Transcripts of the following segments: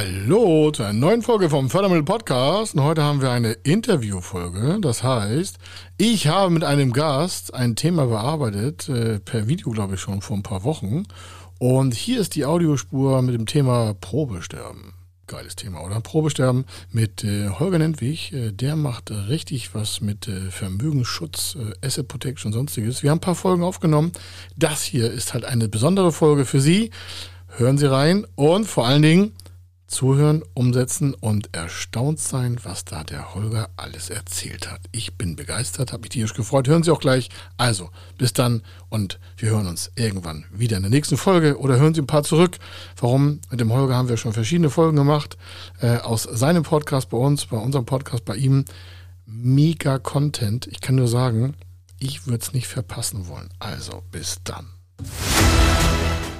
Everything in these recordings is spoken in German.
Hallo zu einer neuen Folge vom Fördermittel Podcast. Und heute haben wir eine Interviewfolge. Das heißt, ich habe mit einem Gast ein Thema bearbeitet, äh, per Video glaube ich schon vor ein paar Wochen. Und hier ist die Audiospur mit dem Thema Probesterben. Geiles Thema, oder? Probesterben mit äh, Holger Nentwig. Äh, der macht richtig was mit äh, Vermögensschutz, äh, Asset Protection und sonstiges. Wir haben ein paar Folgen aufgenommen. Das hier ist halt eine besondere Folge für Sie. Hören Sie rein und vor allen Dingen zuhören, umsetzen und erstaunt sein, was da der Holger alles erzählt hat. Ich bin begeistert, habe mich tierisch gefreut. Hören Sie auch gleich. Also, bis dann und wir hören uns irgendwann wieder in der nächsten Folge oder hören Sie ein paar zurück. Warum? Mit dem Holger haben wir schon verschiedene Folgen gemacht. Äh, aus seinem Podcast bei uns, bei unserem Podcast bei ihm. Mega Content. Ich kann nur sagen, ich würde es nicht verpassen wollen. Also, bis dann.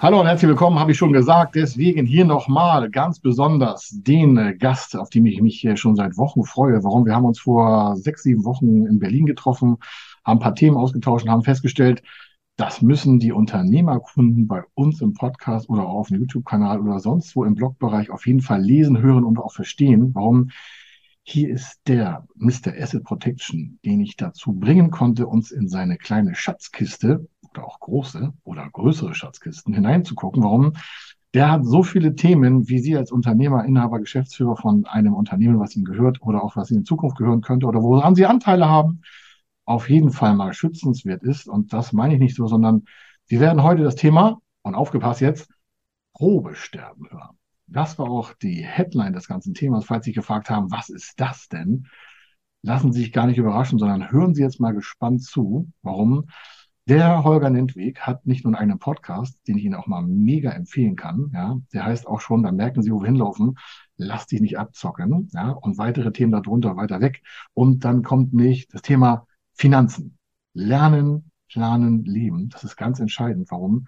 Hallo und herzlich willkommen, habe ich schon gesagt. Deswegen hier nochmal ganz besonders den äh, Gast, auf den ich mich hier schon seit Wochen freue. Warum? Wir haben uns vor sechs, sieben Wochen in Berlin getroffen, haben ein paar Themen ausgetauscht und haben festgestellt, das müssen die Unternehmerkunden bei uns im Podcast oder auch auf dem YouTube-Kanal oder sonst wo im Blogbereich auf jeden Fall lesen, hören und auch verstehen. Warum? Hier ist der Mr. Asset Protection, den ich dazu bringen konnte, uns in seine kleine Schatzkiste oder auch große oder größere Schatzkisten hineinzugucken. Warum? Der hat so viele Themen, wie Sie als Unternehmer, Inhaber, Geschäftsführer von einem Unternehmen, was Ihnen gehört oder auch was Ihnen in Zukunft gehören könnte oder woran Sie Anteile haben, auf jeden Fall mal schützenswert ist. Und das meine ich nicht so, sondern Sie werden heute das Thema, und aufgepasst jetzt, Probesterben hören. Das war auch die Headline des ganzen Themas. Falls Sie gefragt haben, was ist das denn? Lassen Sie sich gar nicht überraschen, sondern hören Sie jetzt mal gespannt zu. Warum? Der Holger Nentweg hat nicht nur einen Podcast, den ich Ihnen auch mal mega empfehlen kann. Ja, der heißt auch schon, da merken Sie, wo wir hinlaufen. Lass dich nicht abzocken. Ja, und weitere Themen darunter weiter weg. Und dann kommt nicht das Thema Finanzen. Lernen, planen, leben. Das ist ganz entscheidend. Warum?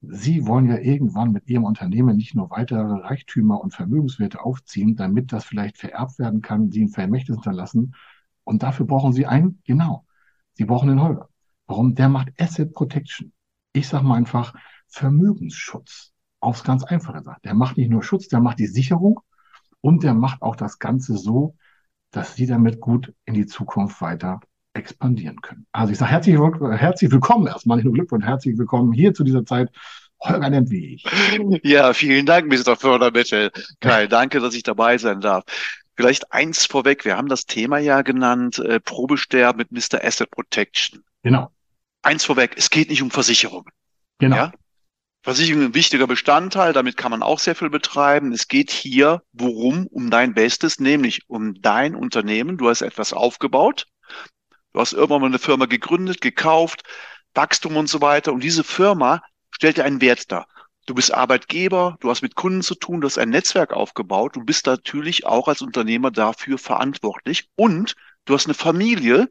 Sie wollen ja irgendwann mit Ihrem Unternehmen nicht nur weitere Reichtümer und Vermögenswerte aufziehen, damit das vielleicht vererbt werden kann, Sie ein Vermächtnis hinterlassen. Und dafür brauchen Sie einen, genau. Sie brauchen den Holger. Warum? Der macht Asset Protection. Ich sage mal einfach Vermögensschutz. Aufs ganz einfache Sache. Der macht nicht nur Schutz, der macht die Sicherung und der macht auch das Ganze so, dass Sie damit gut in die Zukunft weiter expandieren können. Also ich sage herzlich, herzlich willkommen erstmal, nicht nur Glückwunsch, herzlich willkommen hier zu dieser Zeit. Holger Nentwig. Ja, vielen Dank, Mr. Fördermittel. Kai, danke, dass ich dabei sein darf. Vielleicht eins vorweg, wir haben das Thema ja genannt, äh, Probesterben mit Mr. Asset Protection. Genau eins vorweg, es geht nicht um Versicherungen. Genau. Ja? Versicherung ist ein wichtiger Bestandteil, damit kann man auch sehr viel betreiben. Es geht hier, worum? Um dein Bestes, nämlich um dein Unternehmen. Du hast etwas aufgebaut. Du hast irgendwann mal eine Firma gegründet, gekauft, Wachstum und so weiter. Und diese Firma stellt dir einen Wert dar. Du bist Arbeitgeber, du hast mit Kunden zu tun, du hast ein Netzwerk aufgebaut, du bist natürlich auch als Unternehmer dafür verantwortlich und du hast eine Familie,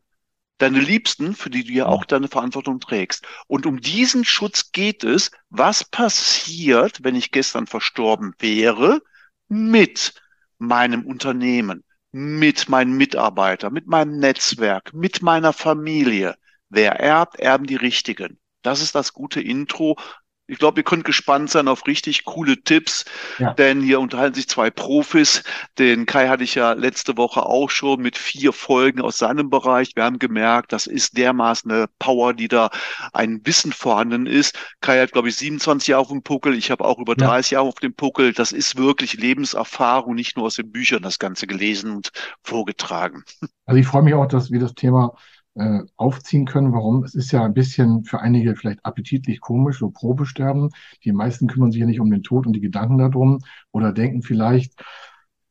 deine Liebsten, für die du ja auch deine Verantwortung trägst. Und um diesen Schutz geht es. Was passiert, wenn ich gestern verstorben wäre mit meinem Unternehmen, mit meinen Mitarbeitern, mit meinem Netzwerk, mit meiner Familie? Wer erbt, erben die Richtigen. Das ist das gute Intro ich glaube, ihr könnt gespannt sein auf richtig coole Tipps, ja. denn hier unterhalten sich zwei Profis. Den Kai hatte ich ja letzte Woche auch schon mit vier Folgen aus seinem Bereich. Wir haben gemerkt, das ist dermaßen eine Power, die da ein Wissen vorhanden ist. Kai hat, glaube ich, 27 Jahre auf dem Puckel. Ich habe auch über 30 ja. Jahre auf dem Puckel. Das ist wirklich Lebenserfahrung, nicht nur aus den Büchern das Ganze gelesen und vorgetragen. Also ich freue mich auch, dass wir das Thema äh, aufziehen können. Warum? Es ist ja ein bisschen für einige vielleicht appetitlich komisch, so Probesterben. Die meisten kümmern sich ja nicht um den Tod und die Gedanken darum oder denken vielleicht,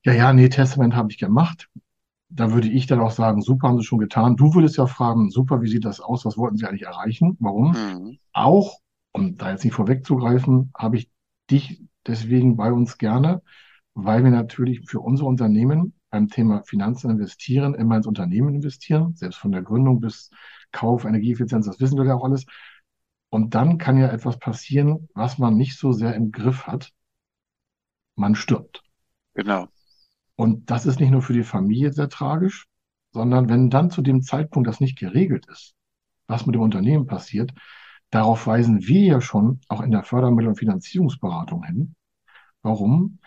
ja, ja, nee, Testament habe ich gemacht. Da würde ich dann auch sagen, super, haben Sie schon getan. Du würdest ja fragen, super, wie sieht das aus? Was wollten Sie eigentlich erreichen? Warum? Mhm. Auch, um da jetzt nicht vorwegzugreifen, habe ich dich deswegen bei uns gerne, weil wir natürlich für unsere Unternehmen beim Thema Finanzen investieren, immer ins Unternehmen investieren, selbst von der Gründung bis Kauf, Energieeffizienz, das wissen wir ja auch alles. Und dann kann ja etwas passieren, was man nicht so sehr im Griff hat. Man stirbt. Genau. Und das ist nicht nur für die Familie sehr tragisch, sondern wenn dann zu dem Zeitpunkt das nicht geregelt ist, was mit dem Unternehmen passiert, darauf weisen wir ja schon auch in der Fördermittel- und Finanzierungsberatung hin. Warum?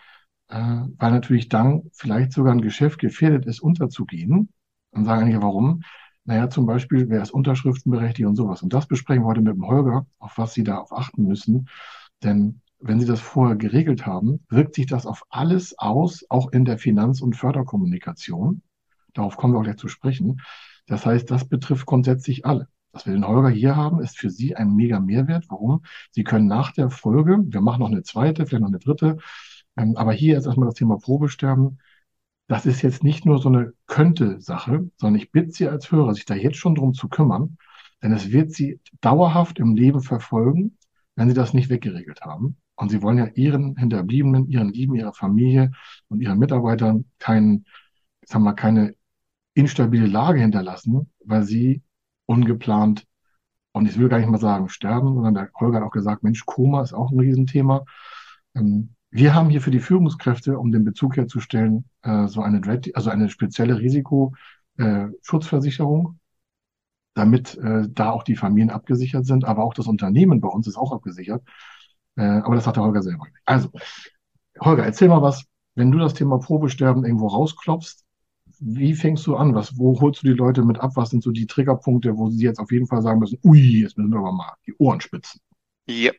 Äh, weil natürlich dann vielleicht sogar ein Geschäft gefährdet ist, unterzugehen. Dann sagen einige, warum? Naja, zum Beispiel, wer ist unterschriftenberechtigt und sowas. Und das besprechen wir heute mit dem Holger, auf was Sie da auf achten müssen. Denn wenn Sie das vorher geregelt haben, wirkt sich das auf alles aus, auch in der Finanz- und Förderkommunikation. Darauf kommen wir auch gleich zu sprechen. Das heißt, das betrifft grundsätzlich alle. Dass wir den Holger hier haben, ist für Sie ein mega Mehrwert. Warum? Sie können nach der Folge, wir machen noch eine zweite, vielleicht noch eine dritte, ähm, aber hier ist erstmal das Thema Probesterben. Das ist jetzt nicht nur so eine Könnte-Sache, sondern ich bitte Sie als Hörer, sich da jetzt schon drum zu kümmern, denn es wird Sie dauerhaft im Leben verfolgen, wenn Sie das nicht weggeregelt haben. Und Sie wollen ja Ihren Hinterbliebenen, Ihren Lieben, Ihrer Familie und Ihren Mitarbeitern keinen, sagen wir, keine instabile Lage hinterlassen, weil Sie ungeplant, und ich will gar nicht mal sagen sterben, sondern der Holger hat auch gesagt, Mensch, Koma ist auch ein Riesenthema. Ähm, wir haben hier für die Führungskräfte, um den Bezug herzustellen, äh, so eine, also eine spezielle Risikoschutzversicherung, damit äh, da auch die Familien abgesichert sind, aber auch das Unternehmen bei uns ist auch abgesichert. Äh, aber das hat der Holger selber nicht. Also, Holger, erzähl mal was, wenn du das Thema Probesterben irgendwo rausklopfst, wie fängst du an? Was, wo holst du die Leute mit ab? Was sind so die Triggerpunkte, wo sie jetzt auf jeden Fall sagen müssen, ui, jetzt müssen wir aber mal die Ohren spitzen? Ja,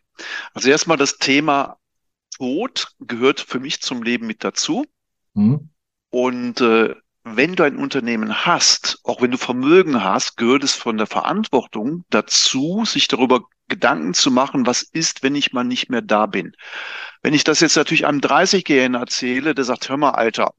also erstmal das Thema Tod gehört für mich zum Leben mit dazu. Mhm. Und äh, wenn du ein Unternehmen hast, auch wenn du Vermögen hast, gehört es von der Verantwortung dazu, sich darüber Gedanken zu machen, was ist, wenn ich mal nicht mehr da bin. Wenn ich das jetzt natürlich einem 30-Jährigen erzähle, der sagt, hör mal, Alter,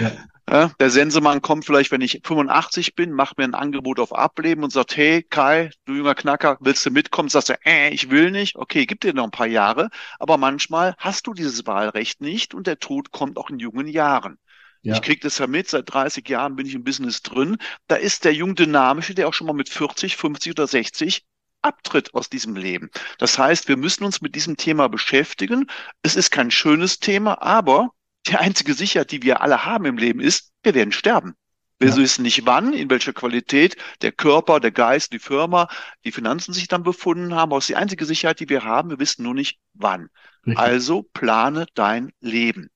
ja. Der Sensemann kommt vielleicht, wenn ich 85 bin, macht mir ein Angebot auf Ableben und sagt, hey Kai, du junger Knacker, willst du mitkommen? Sagst du, äh, ich will nicht. Okay, gib dir noch ein paar Jahre. Aber manchmal hast du dieses Wahlrecht nicht und der Tod kommt auch in jungen Jahren. Ja. Ich krieg das ja mit, seit 30 Jahren bin ich im Business drin. Da ist der jung Dynamische, der auch schon mal mit 40, 50 oder 60 abtritt aus diesem Leben. Das heißt, wir müssen uns mit diesem Thema beschäftigen. Es ist kein schönes Thema, aber die einzige Sicherheit, die wir alle haben im Leben, ist, wir werden sterben. Wir ja. wissen nicht wann, in welcher Qualität der Körper, der Geist, die Firma, die Finanzen sich dann befunden haben. Aber es ist die einzige Sicherheit, die wir haben. Wir wissen nur nicht wann. Richtig. Also plane dein Leben.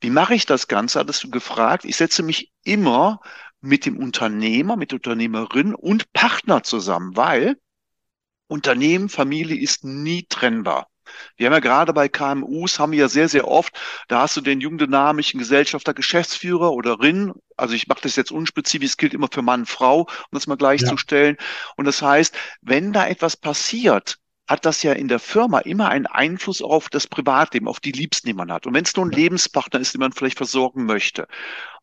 Wie mache ich das Ganze? Hattest du gefragt. Ich setze mich immer mit dem Unternehmer, mit der Unternehmerin und Partner zusammen, weil Unternehmen, Familie ist nie trennbar. Wir haben ja gerade bei KMUs, haben wir ja sehr, sehr oft, da hast du den jungen dynamischen Gesellschafter, Geschäftsführer oder Rin. Also ich mache das jetzt unspezifisch, es gilt immer für Mann, Frau, um das mal gleichzustellen. Ja. Und das heißt, wenn da etwas passiert, hat das ja in der Firma immer einen Einfluss auf das Privatleben, auf die Liebsten, die man hat. Und wenn es nur ein Lebenspartner ist, den man vielleicht versorgen möchte.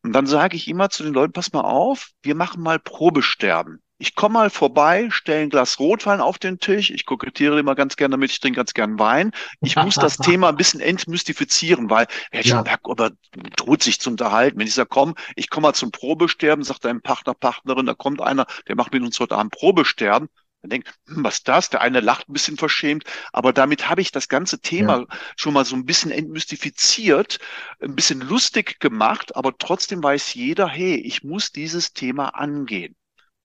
Und dann sage ich immer zu den Leuten, pass mal auf, wir machen mal Probesterben ich komme mal vorbei, stelle ein Glas Rotwein auf den Tisch. Ich kokettiere immer ganz gerne damit, ich trinke ganz gern Wein. Ich muss das Thema ein bisschen entmystifizieren, weil er hat schon Bock, aber droht sich zu unterhalten. Wenn ich sage, komm, ich komme mal zum Probesterben, sagt dein Partner, Partnerin, da kommt einer, der macht mit uns heute Abend Probesterben. Dann denkt, hm, was ist das? Der eine lacht ein bisschen verschämt, aber damit habe ich das ganze Thema ja. schon mal so ein bisschen entmystifiziert, ein bisschen lustig gemacht, aber trotzdem weiß jeder, hey, ich muss dieses Thema angehen.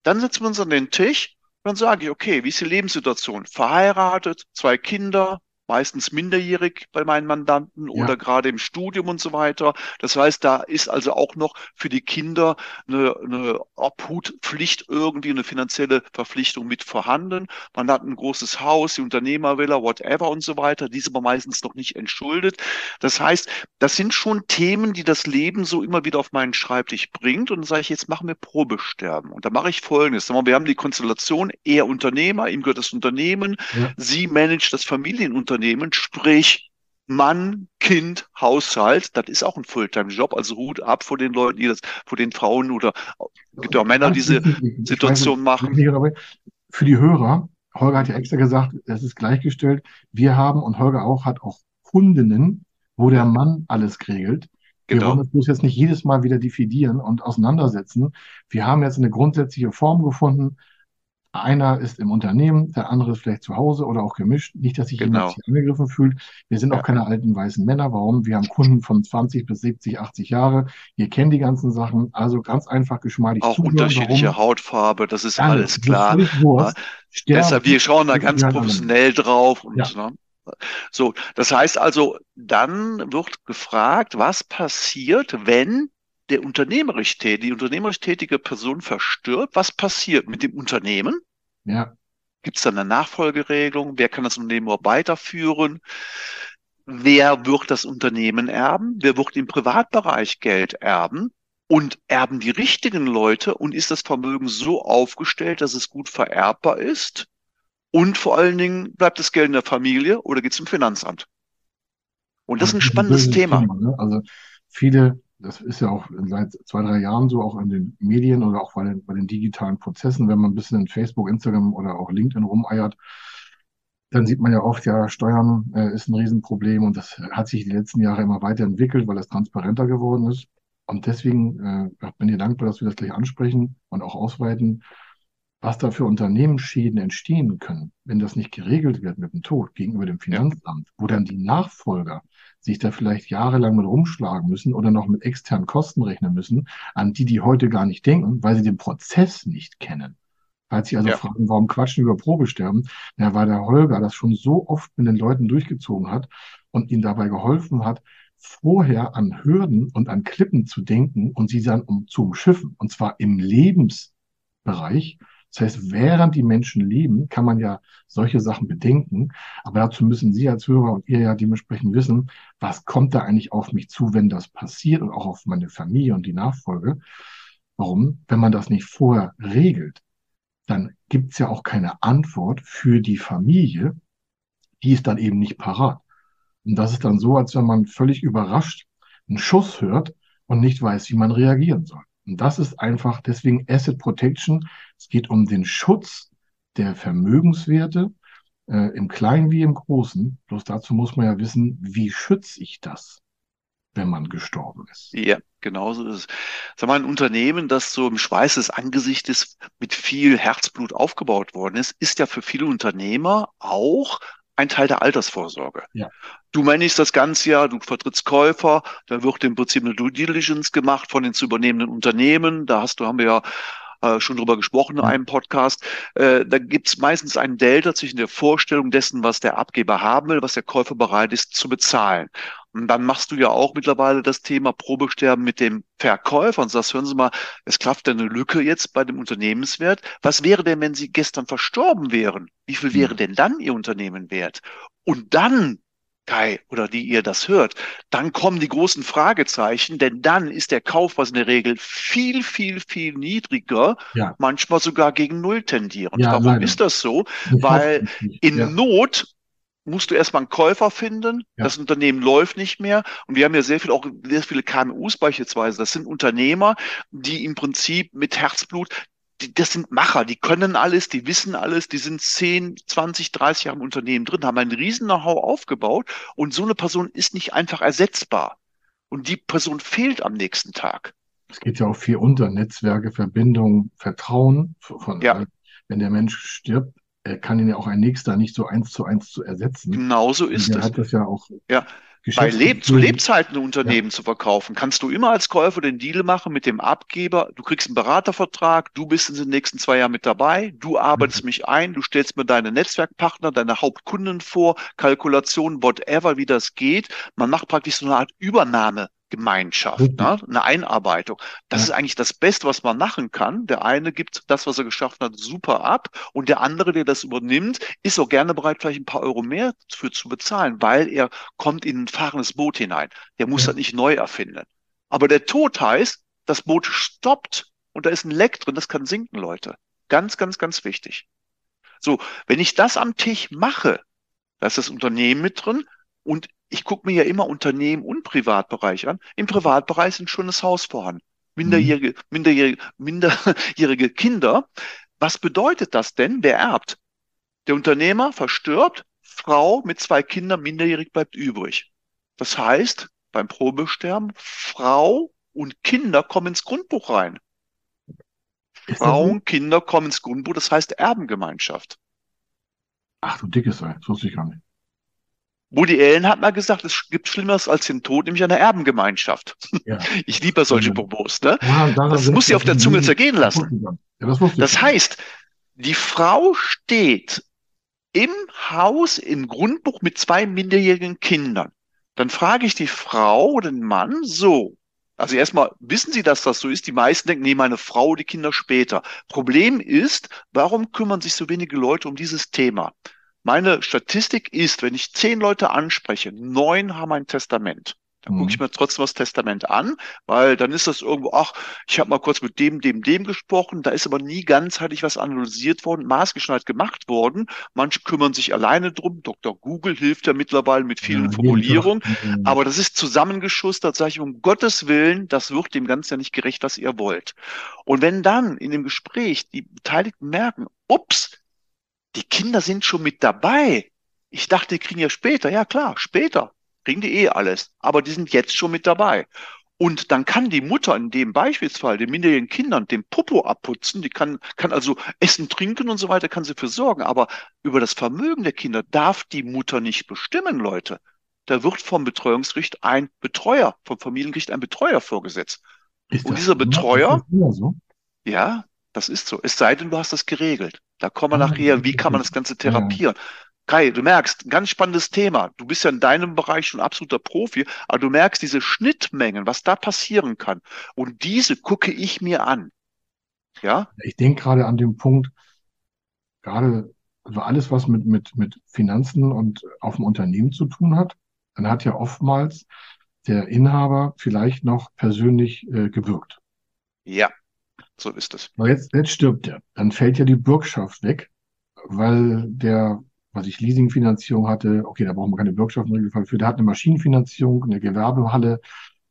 Dann setzen wir uns an den Tisch und dann sage ich, okay, wie ist die Lebenssituation? Verheiratet, zwei Kinder, meistens minderjährig bei meinen Mandanten oder ja. gerade im Studium und so weiter. Das heißt, da ist also auch noch für die Kinder eine, eine Obhutpflicht irgendwie, eine finanzielle Verpflichtung mit vorhanden. Man hat ein großes Haus, die Unternehmervilla, whatever und so weiter, die ist aber meistens noch nicht entschuldet. Das heißt, das sind schon Themen, die das Leben so immer wieder auf meinen Schreibtisch bringt. Und dann sage ich, jetzt machen wir Probesterben. Und da mache ich Folgendes. Wir haben die Konstellation, er Unternehmer, ihm gehört das Unternehmen, ja. sie managt das Familienunternehmen, sprich Mann, Kind, Haushalt, das ist auch ein Fulltime-Job, also Hut ab vor den Leuten, die das, vor den Frauen oder gibt auch Männer, die diese Situation machen. Für die Hörer, Holger hat ja extra gesagt, es ist gleichgestellt. Wir haben und Holger auch hat auch Kundinnen, wo der Mann alles regelt. Wir genau. wollen das bloß jetzt nicht jedes Mal wieder dividieren und auseinandersetzen. Wir haben jetzt eine grundsätzliche Form gefunden, einer ist im Unternehmen, der andere ist vielleicht zu Hause oder auch gemischt. Nicht, dass sich genau. jemand sich angegriffen fühlt. Wir sind ja. auch keine alten weißen Männer. Warum? Wir haben Kunden von 20 bis 70, 80 Jahre. Wir kennen die ganzen Sachen. Also ganz einfach geschmeidig Auch zuhören. unterschiedliche Warum? Hautfarbe, das ist ja, alles klar. Ja. Deshalb, wir schauen da ganz professionell drauf. Und, ne? So, das heißt also, dann wird gefragt, was passiert, wenn der unternehmerisch tätige, die unternehmerisch tätige Person verstirbt, was passiert mit dem Unternehmen? Ja. Gibt es dann eine Nachfolgeregelung? Wer kann das Unternehmen überhaupt weiterführen? Wer wird das Unternehmen erben? Wer wird im Privatbereich Geld erben? Und erben die richtigen Leute? Und ist das Vermögen so aufgestellt, dass es gut vererbbar ist? Und vor allen Dingen, bleibt das Geld in der Familie oder geht es zum Finanzamt? Und das ist ein spannendes Thema. Thema ne? Also viele das ist ja auch seit zwei, drei Jahren so, auch in den Medien oder auch bei den, bei den digitalen Prozessen, wenn man ein bisschen in Facebook, Instagram oder auch LinkedIn rumeiert, dann sieht man ja oft, ja, Steuern äh, ist ein Riesenproblem und das hat sich die letzten Jahre immer weiterentwickelt, weil es transparenter geworden ist. Und deswegen äh, bin ich dankbar, dass wir das gleich ansprechen und auch ausweiten, was da für Unternehmensschäden entstehen können, wenn das nicht geregelt wird mit dem Tod gegenüber dem Finanzamt, wo dann die Nachfolger sich da vielleicht jahrelang mit rumschlagen müssen oder noch mit externen Kosten rechnen müssen, an die die heute gar nicht denken, weil sie den Prozess nicht kennen. Falls Sie also ja. fragen, warum quatschen über Probesterben, ja, weil der Holger das schon so oft mit den Leuten durchgezogen hat und ihnen dabei geholfen hat, vorher an Hürden und an Klippen zu denken und sie dann um, zu umschiffen. Und zwar im Lebensbereich, das heißt, während die Menschen leben, kann man ja solche Sachen bedenken. Aber dazu müssen Sie als Hörer und ihr ja dementsprechend wissen, was kommt da eigentlich auf mich zu, wenn das passiert und auch auf meine Familie und die Nachfolge. Warum? Wenn man das nicht vorher regelt, dann gibt es ja auch keine Antwort für die Familie. Die ist dann eben nicht parat. Und das ist dann so, als wenn man völlig überrascht einen Schuss hört und nicht weiß, wie man reagieren soll. Und das ist einfach deswegen Asset Protection. Es geht um den Schutz der Vermögenswerte äh, im Kleinen wie im Großen. Bloß dazu muss man ja wissen, wie schütze ich das, wenn man gestorben ist. Ja, genauso ist es. Sag mal, ein Unternehmen, das so im Schweiß des Angesichtes mit viel Herzblut aufgebaut worden ist, ist ja für viele Unternehmer auch ein Teil der Altersvorsorge. Ja. Du managst das ganze Jahr, du vertrittst Käufer, da wird im Prinzip eine Due Diligence gemacht von den zu übernehmenden Unternehmen. Da hast du, haben wir ja äh, schon drüber gesprochen in einem Podcast. Äh, da gibt es meistens einen Delta zwischen der Vorstellung dessen, was der Abgeber haben will, was der Käufer bereit ist zu bezahlen. Und dann machst du ja auch mittlerweile das Thema Probesterben mit dem Verkäufer und sagst, hören Sie mal, es klafft eine Lücke jetzt bei dem Unternehmenswert. Was wäre denn, wenn Sie gestern verstorben wären? Wie viel wäre denn dann Ihr Unternehmen wert? Und dann Kai oder die ihr das hört, dann kommen die großen Fragezeichen, denn dann ist der Kaufpreis in der Regel viel, viel, viel niedriger, ja. manchmal sogar gegen Null tendierend. Ja, Warum leider. ist das so? Das Weil in ja. Not musst du erstmal einen Käufer finden. Das Unternehmen läuft nicht mehr. Und wir haben ja sehr viel, auch sehr viele KMUs beispielsweise. Das sind Unternehmer, die im Prinzip mit Herzblut die, das sind Macher, die können alles, die wissen alles, die sind 10, 20, 30 Jahre im Unternehmen drin, haben ein riesen Know-how aufgebaut und so eine Person ist nicht einfach ersetzbar. Und die Person fehlt am nächsten Tag. Es geht ja auch viel unter Netzwerke, Verbindung, Vertrauen. Von, ja. Wenn der Mensch stirbt, kann ihn ja auch ein Nächster nicht so eins zu eins zu ersetzen. Genauso ist Der es. hat das ja auch Ja, bei Leb zu Lebzeiten ein Unternehmen zu verkaufen, kannst du immer als Käufer den Deal machen mit dem Abgeber. Du kriegst einen Beratervertrag, du bist in den nächsten zwei Jahren mit dabei, du arbeitest mich ein, du stellst mir deine Netzwerkpartner, deine Hauptkunden vor, Kalkulation, whatever, wie das geht. Man macht praktisch so eine Art Übernahme. Gemeinschaft, ne? eine Einarbeitung. Das Ja. ist eigentlich das Beste, was man machen kann. Der eine gibt das, was er geschaffen hat, super ab und der andere, der das übernimmt, ist auch gerne bereit, vielleicht ein paar Euro mehr für zu bezahlen, weil er kommt in ein fahrendes Boot hinein. Der muss Ja. das nicht neu erfinden. Aber der Tod heißt, das Boot stoppt und da ist ein Leck drin, das kann sinken, Leute. Ganz, ganz, ganz wichtig. So, wenn ich das am Tisch mache, da ist das Unternehmen mit drin und ich gucke mir ja immer Unternehmen und Privatbereich an. Im Privatbereich sind schon das Haus vorhanden. Minderjährige, minderjährige, minderjährige Kinder. Was bedeutet das denn? Wer erbt? Der Unternehmer verstirbt, Frau mit zwei Kindern minderjährig bleibt übrig. Das heißt, beim Probesterben, Frau und Kinder kommen ins Grundbuch rein. Frauen, Kinder kommen ins Grundbuch, das heißt Erbengemeinschaft. Ach du dickes Ei, das wusste ich gar nicht. Woody Allen hat mal gesagt, es gibt Schlimmeres als den Tod, nämlich eine Erbengemeinschaft. Ja. Ich liebe solche. Propos, ne? Ja, Das muss sie auf der Zunge zergehen lassen. Ja, das Das heißt, die Frau steht im Haus im Grundbuch mit zwei minderjährigen Kindern. Dann frage ich die Frau oder den Mann so. Also erstmal, wissen Sie, dass das so ist? Die meisten denken, nee, meine Frau, die Kinder später. Problem ist, warum kümmern sich so wenige Leute um dieses Thema? Meine Statistik ist, wenn ich zehn Leute anspreche, neun haben ein Testament. Dann Mhm. gucke ich mir trotzdem das Testament an, weil dann ist das irgendwo, ach, ich habe mal kurz mit dem, dem, dem gesprochen, da ist aber nie ganzheitlich was analysiert worden, maßgeschneidert gemacht worden. Manche kümmern sich alleine drum. Dr. Google hilft ja mittlerweile mit Ja, vielen jeden Formulierungen. Mhm. Aber das ist zusammengeschustert, sage ich um Gottes Willen, das wird dem Ganzen ja nicht gerecht, was ihr wollt. Und wenn dann in dem Gespräch die Beteiligten merken, ups, die Kinder sind schon mit dabei. Ich dachte, die kriegen ja später. Ja klar, später kriegen die eh alles. Aber die sind jetzt schon mit dabei. Und dann kann die Mutter in dem Beispielsfall den minderjährigen Kindern den Popo abputzen. Die kann, kann also essen, trinken und so weiter, kann sie für sorgen. Aber über das Vermögen der Kinder darf die Mutter nicht bestimmen, Leute. Da wird vom Betreuungsgericht ein Betreuer, vom Familiengericht ein Betreuer vorgesetzt. Und dieser Betreuer- so? Ja, das ist so. Es sei denn, du hast das geregelt. Da kommen wir Ah, nachher, wie kann man das Ganze Ja, ja. therapieren? Kai, du merkst, ganz spannendes Thema. Du bist ja in deinem Bereich schon absoluter Profi, aber du merkst diese Schnittmengen, was da passieren kann. Und diese gucke ich mir an. Ja, Ich denke gerade an den Punkt, gerade also alles, was mit, mit, mit Finanzen und auf dem Unternehmen zu tun hat, dann hat ja oftmals der Inhaber vielleicht noch persönlich äh, gewirkt. ja, so ist es. Aber jetzt, jetzt stirbt er. Dann fällt ja die Bürgschaft weg, weil der, was ich Leasingfinanzierung hatte, okay, da brauchen wir keine Bürgschaft im Regelfall für, der hat eine Maschinenfinanzierung, eine Gewerbehalle,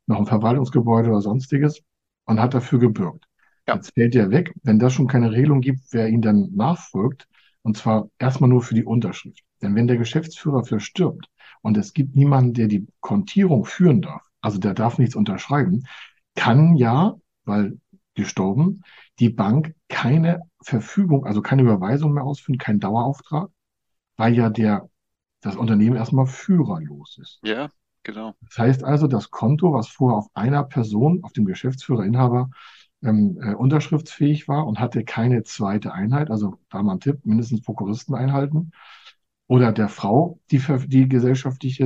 noch ein Verwaltungsgebäude oder sonstiges und hat dafür gebürgt. Ja. Jetzt fällt er weg, wenn das schon keine Regelung gibt, wer ihn dann nachfolgt, und zwar erstmal nur für die Unterschrift. Denn wenn der Geschäftsführer verstirbt und es gibt niemanden, der die Kontierung führen darf, also der darf nichts unterschreiben, kann ja, weil gestorben, die Bank keine Verfügung, also keine Überweisung mehr ausführen, keinen Dauerauftrag, weil ja der, das Unternehmen erstmal führerlos ist. Ja, genau. Das heißt also, das Konto, was vorher auf einer Person, auf dem Geschäftsführer, Inhaber, ähm, äh, unterschriftsfähig war und hatte keine zweite Einheit, also da mal ein Tipp, mindestens Prokuristen einhalten, oder der Frau die, die gesellschaftliche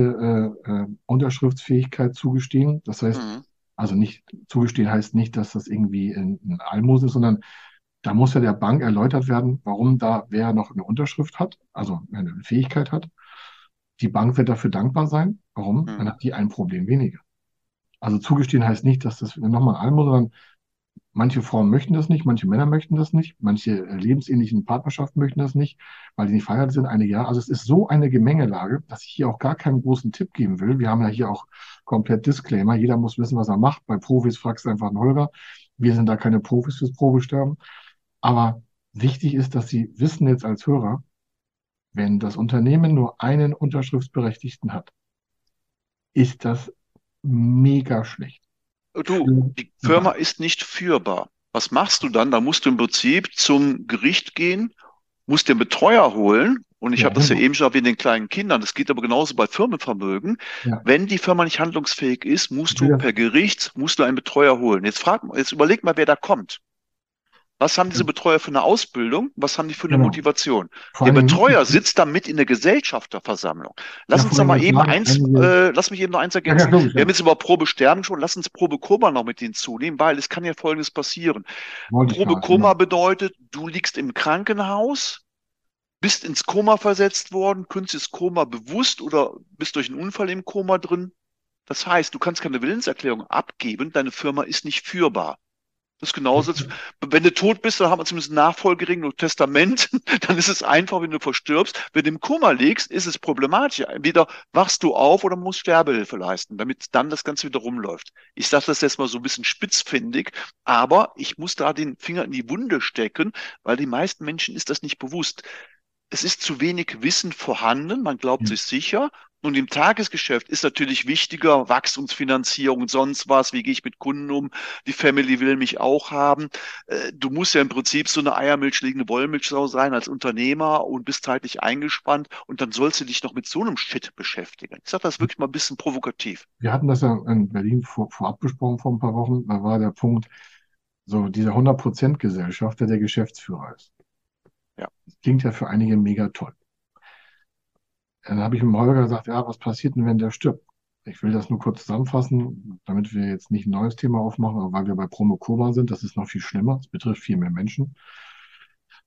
äh, äh, Unterschriftsfähigkeit zugestehen. Das heißt, Mhm. Also nicht zugestehen heißt nicht, dass das irgendwie ein, Almosen ist, sondern da muss ja der Bank erläutert werden, warum da wer noch eine Unterschrift hat, also eine Fähigkeit hat. Die Bank wird dafür dankbar sein. Warum? Mhm. Dann hat die ein Problem weniger. Also zugestehen heißt nicht, dass das nochmal ein Almosen, sondern manche Frauen möchten das nicht, manche Männer möchten das nicht, manche äh, lebensähnlichen Partnerschaften möchten das nicht, weil die nicht verheiratet sind, einige ja. Also es ist so eine Gemengelage, dass ich hier auch gar keinen großen Tipp geben will. Wir haben ja hier auch komplett Disclaimer. Jeder muss wissen, was er macht. Bei Profis fragst du einfach einen Holger. Wir sind da keine Profis fürs Probesterben. Aber wichtig ist, dass Sie wissen jetzt als Hörer, wenn das Unternehmen nur einen Unterschriftsberechtigten hat, ist das mega schlecht. Du, die Firma ist nicht führbar. Was machst du dann? Da musst du im Prinzip zum Gericht gehen, musst den Betreuer holen. Und ich Ja, habe das ja genau. eben schon erwähnt, den kleinen Kindern. Das geht aber genauso bei Firmenvermögen. Ja. Wenn die Firma nicht handlungsfähig ist, musst du das- per Gericht, musst du einen Betreuer holen. Jetzt frag, jetzt überleg mal, wer da kommt. Was haben diese Betreuer für eine Ausbildung? Was haben die für eine Genau. Motivation? Der Betreuer sitzt da mit in der Gesellschafterversammlung. Lass Ja, uns doch mal eben eins, äh, lass mich eben noch eins Ja, ja, ergänzen. logisch, Wir ja. haben jetzt über Probe sterben schon, lass uns Probe Koma noch mit hinzunehmen, weil es kann ja Folgendes passieren. Wollte Probe Koma ja. bedeutet, du liegst im Krankenhaus, bist ins Koma versetzt worden, künstliches Koma bewusst oder bist durch einen Unfall im Koma drin. Das heißt, du kannst keine Willenserklärung abgeben, deine Firma ist nicht führbar. Das ist genauso, wenn du tot bist, dann haben wir zumindest Nachfolgering und Testament, dann ist es einfach, wenn du verstirbst. Wenn du im Koma liegst, ist es problematisch. Entweder wachst du auf oder musst Sterbehilfe leisten, damit dann das Ganze wieder rumläuft. Ich sage das jetzt mal so ein bisschen spitzfindig, aber ich muss da den Finger in die Wunde stecken, weil die meisten Menschen ist das nicht bewusst. Es ist zu wenig Wissen vorhanden, man glaubt Ja. sich sicher. Und im Tagesgeschäft ist natürlich wichtiger Wachstumsfinanzierung und sonst was. Wie gehe ich mit Kunden um? Die Family will mich auch haben. Äh, Du musst ja im Prinzip so eine Eiermilch liegende Wollmilchsau sein als Unternehmer und bist zeitlich eingespannt und dann sollst du dich noch mit so einem Shit beschäftigen. Ich sage das wirklich mal ein bisschen provokativ. Wir hatten das ja in Berlin vor, vorab besprochen vor ein paar Wochen. Da war der Punkt, so dieser 100% Gesellschafter, der Geschäftsführer ist. Ja. Das klingt ja für einige mega toll. Dann habe ich mit Holger gesagt, ja, was passiert denn, wenn der stirbt? Ich will das nur kurz zusammenfassen, damit wir jetzt nicht ein neues Thema aufmachen, aber weil wir bei Promo Coma sind, das ist noch viel schlimmer. Es betrifft viel mehr Menschen,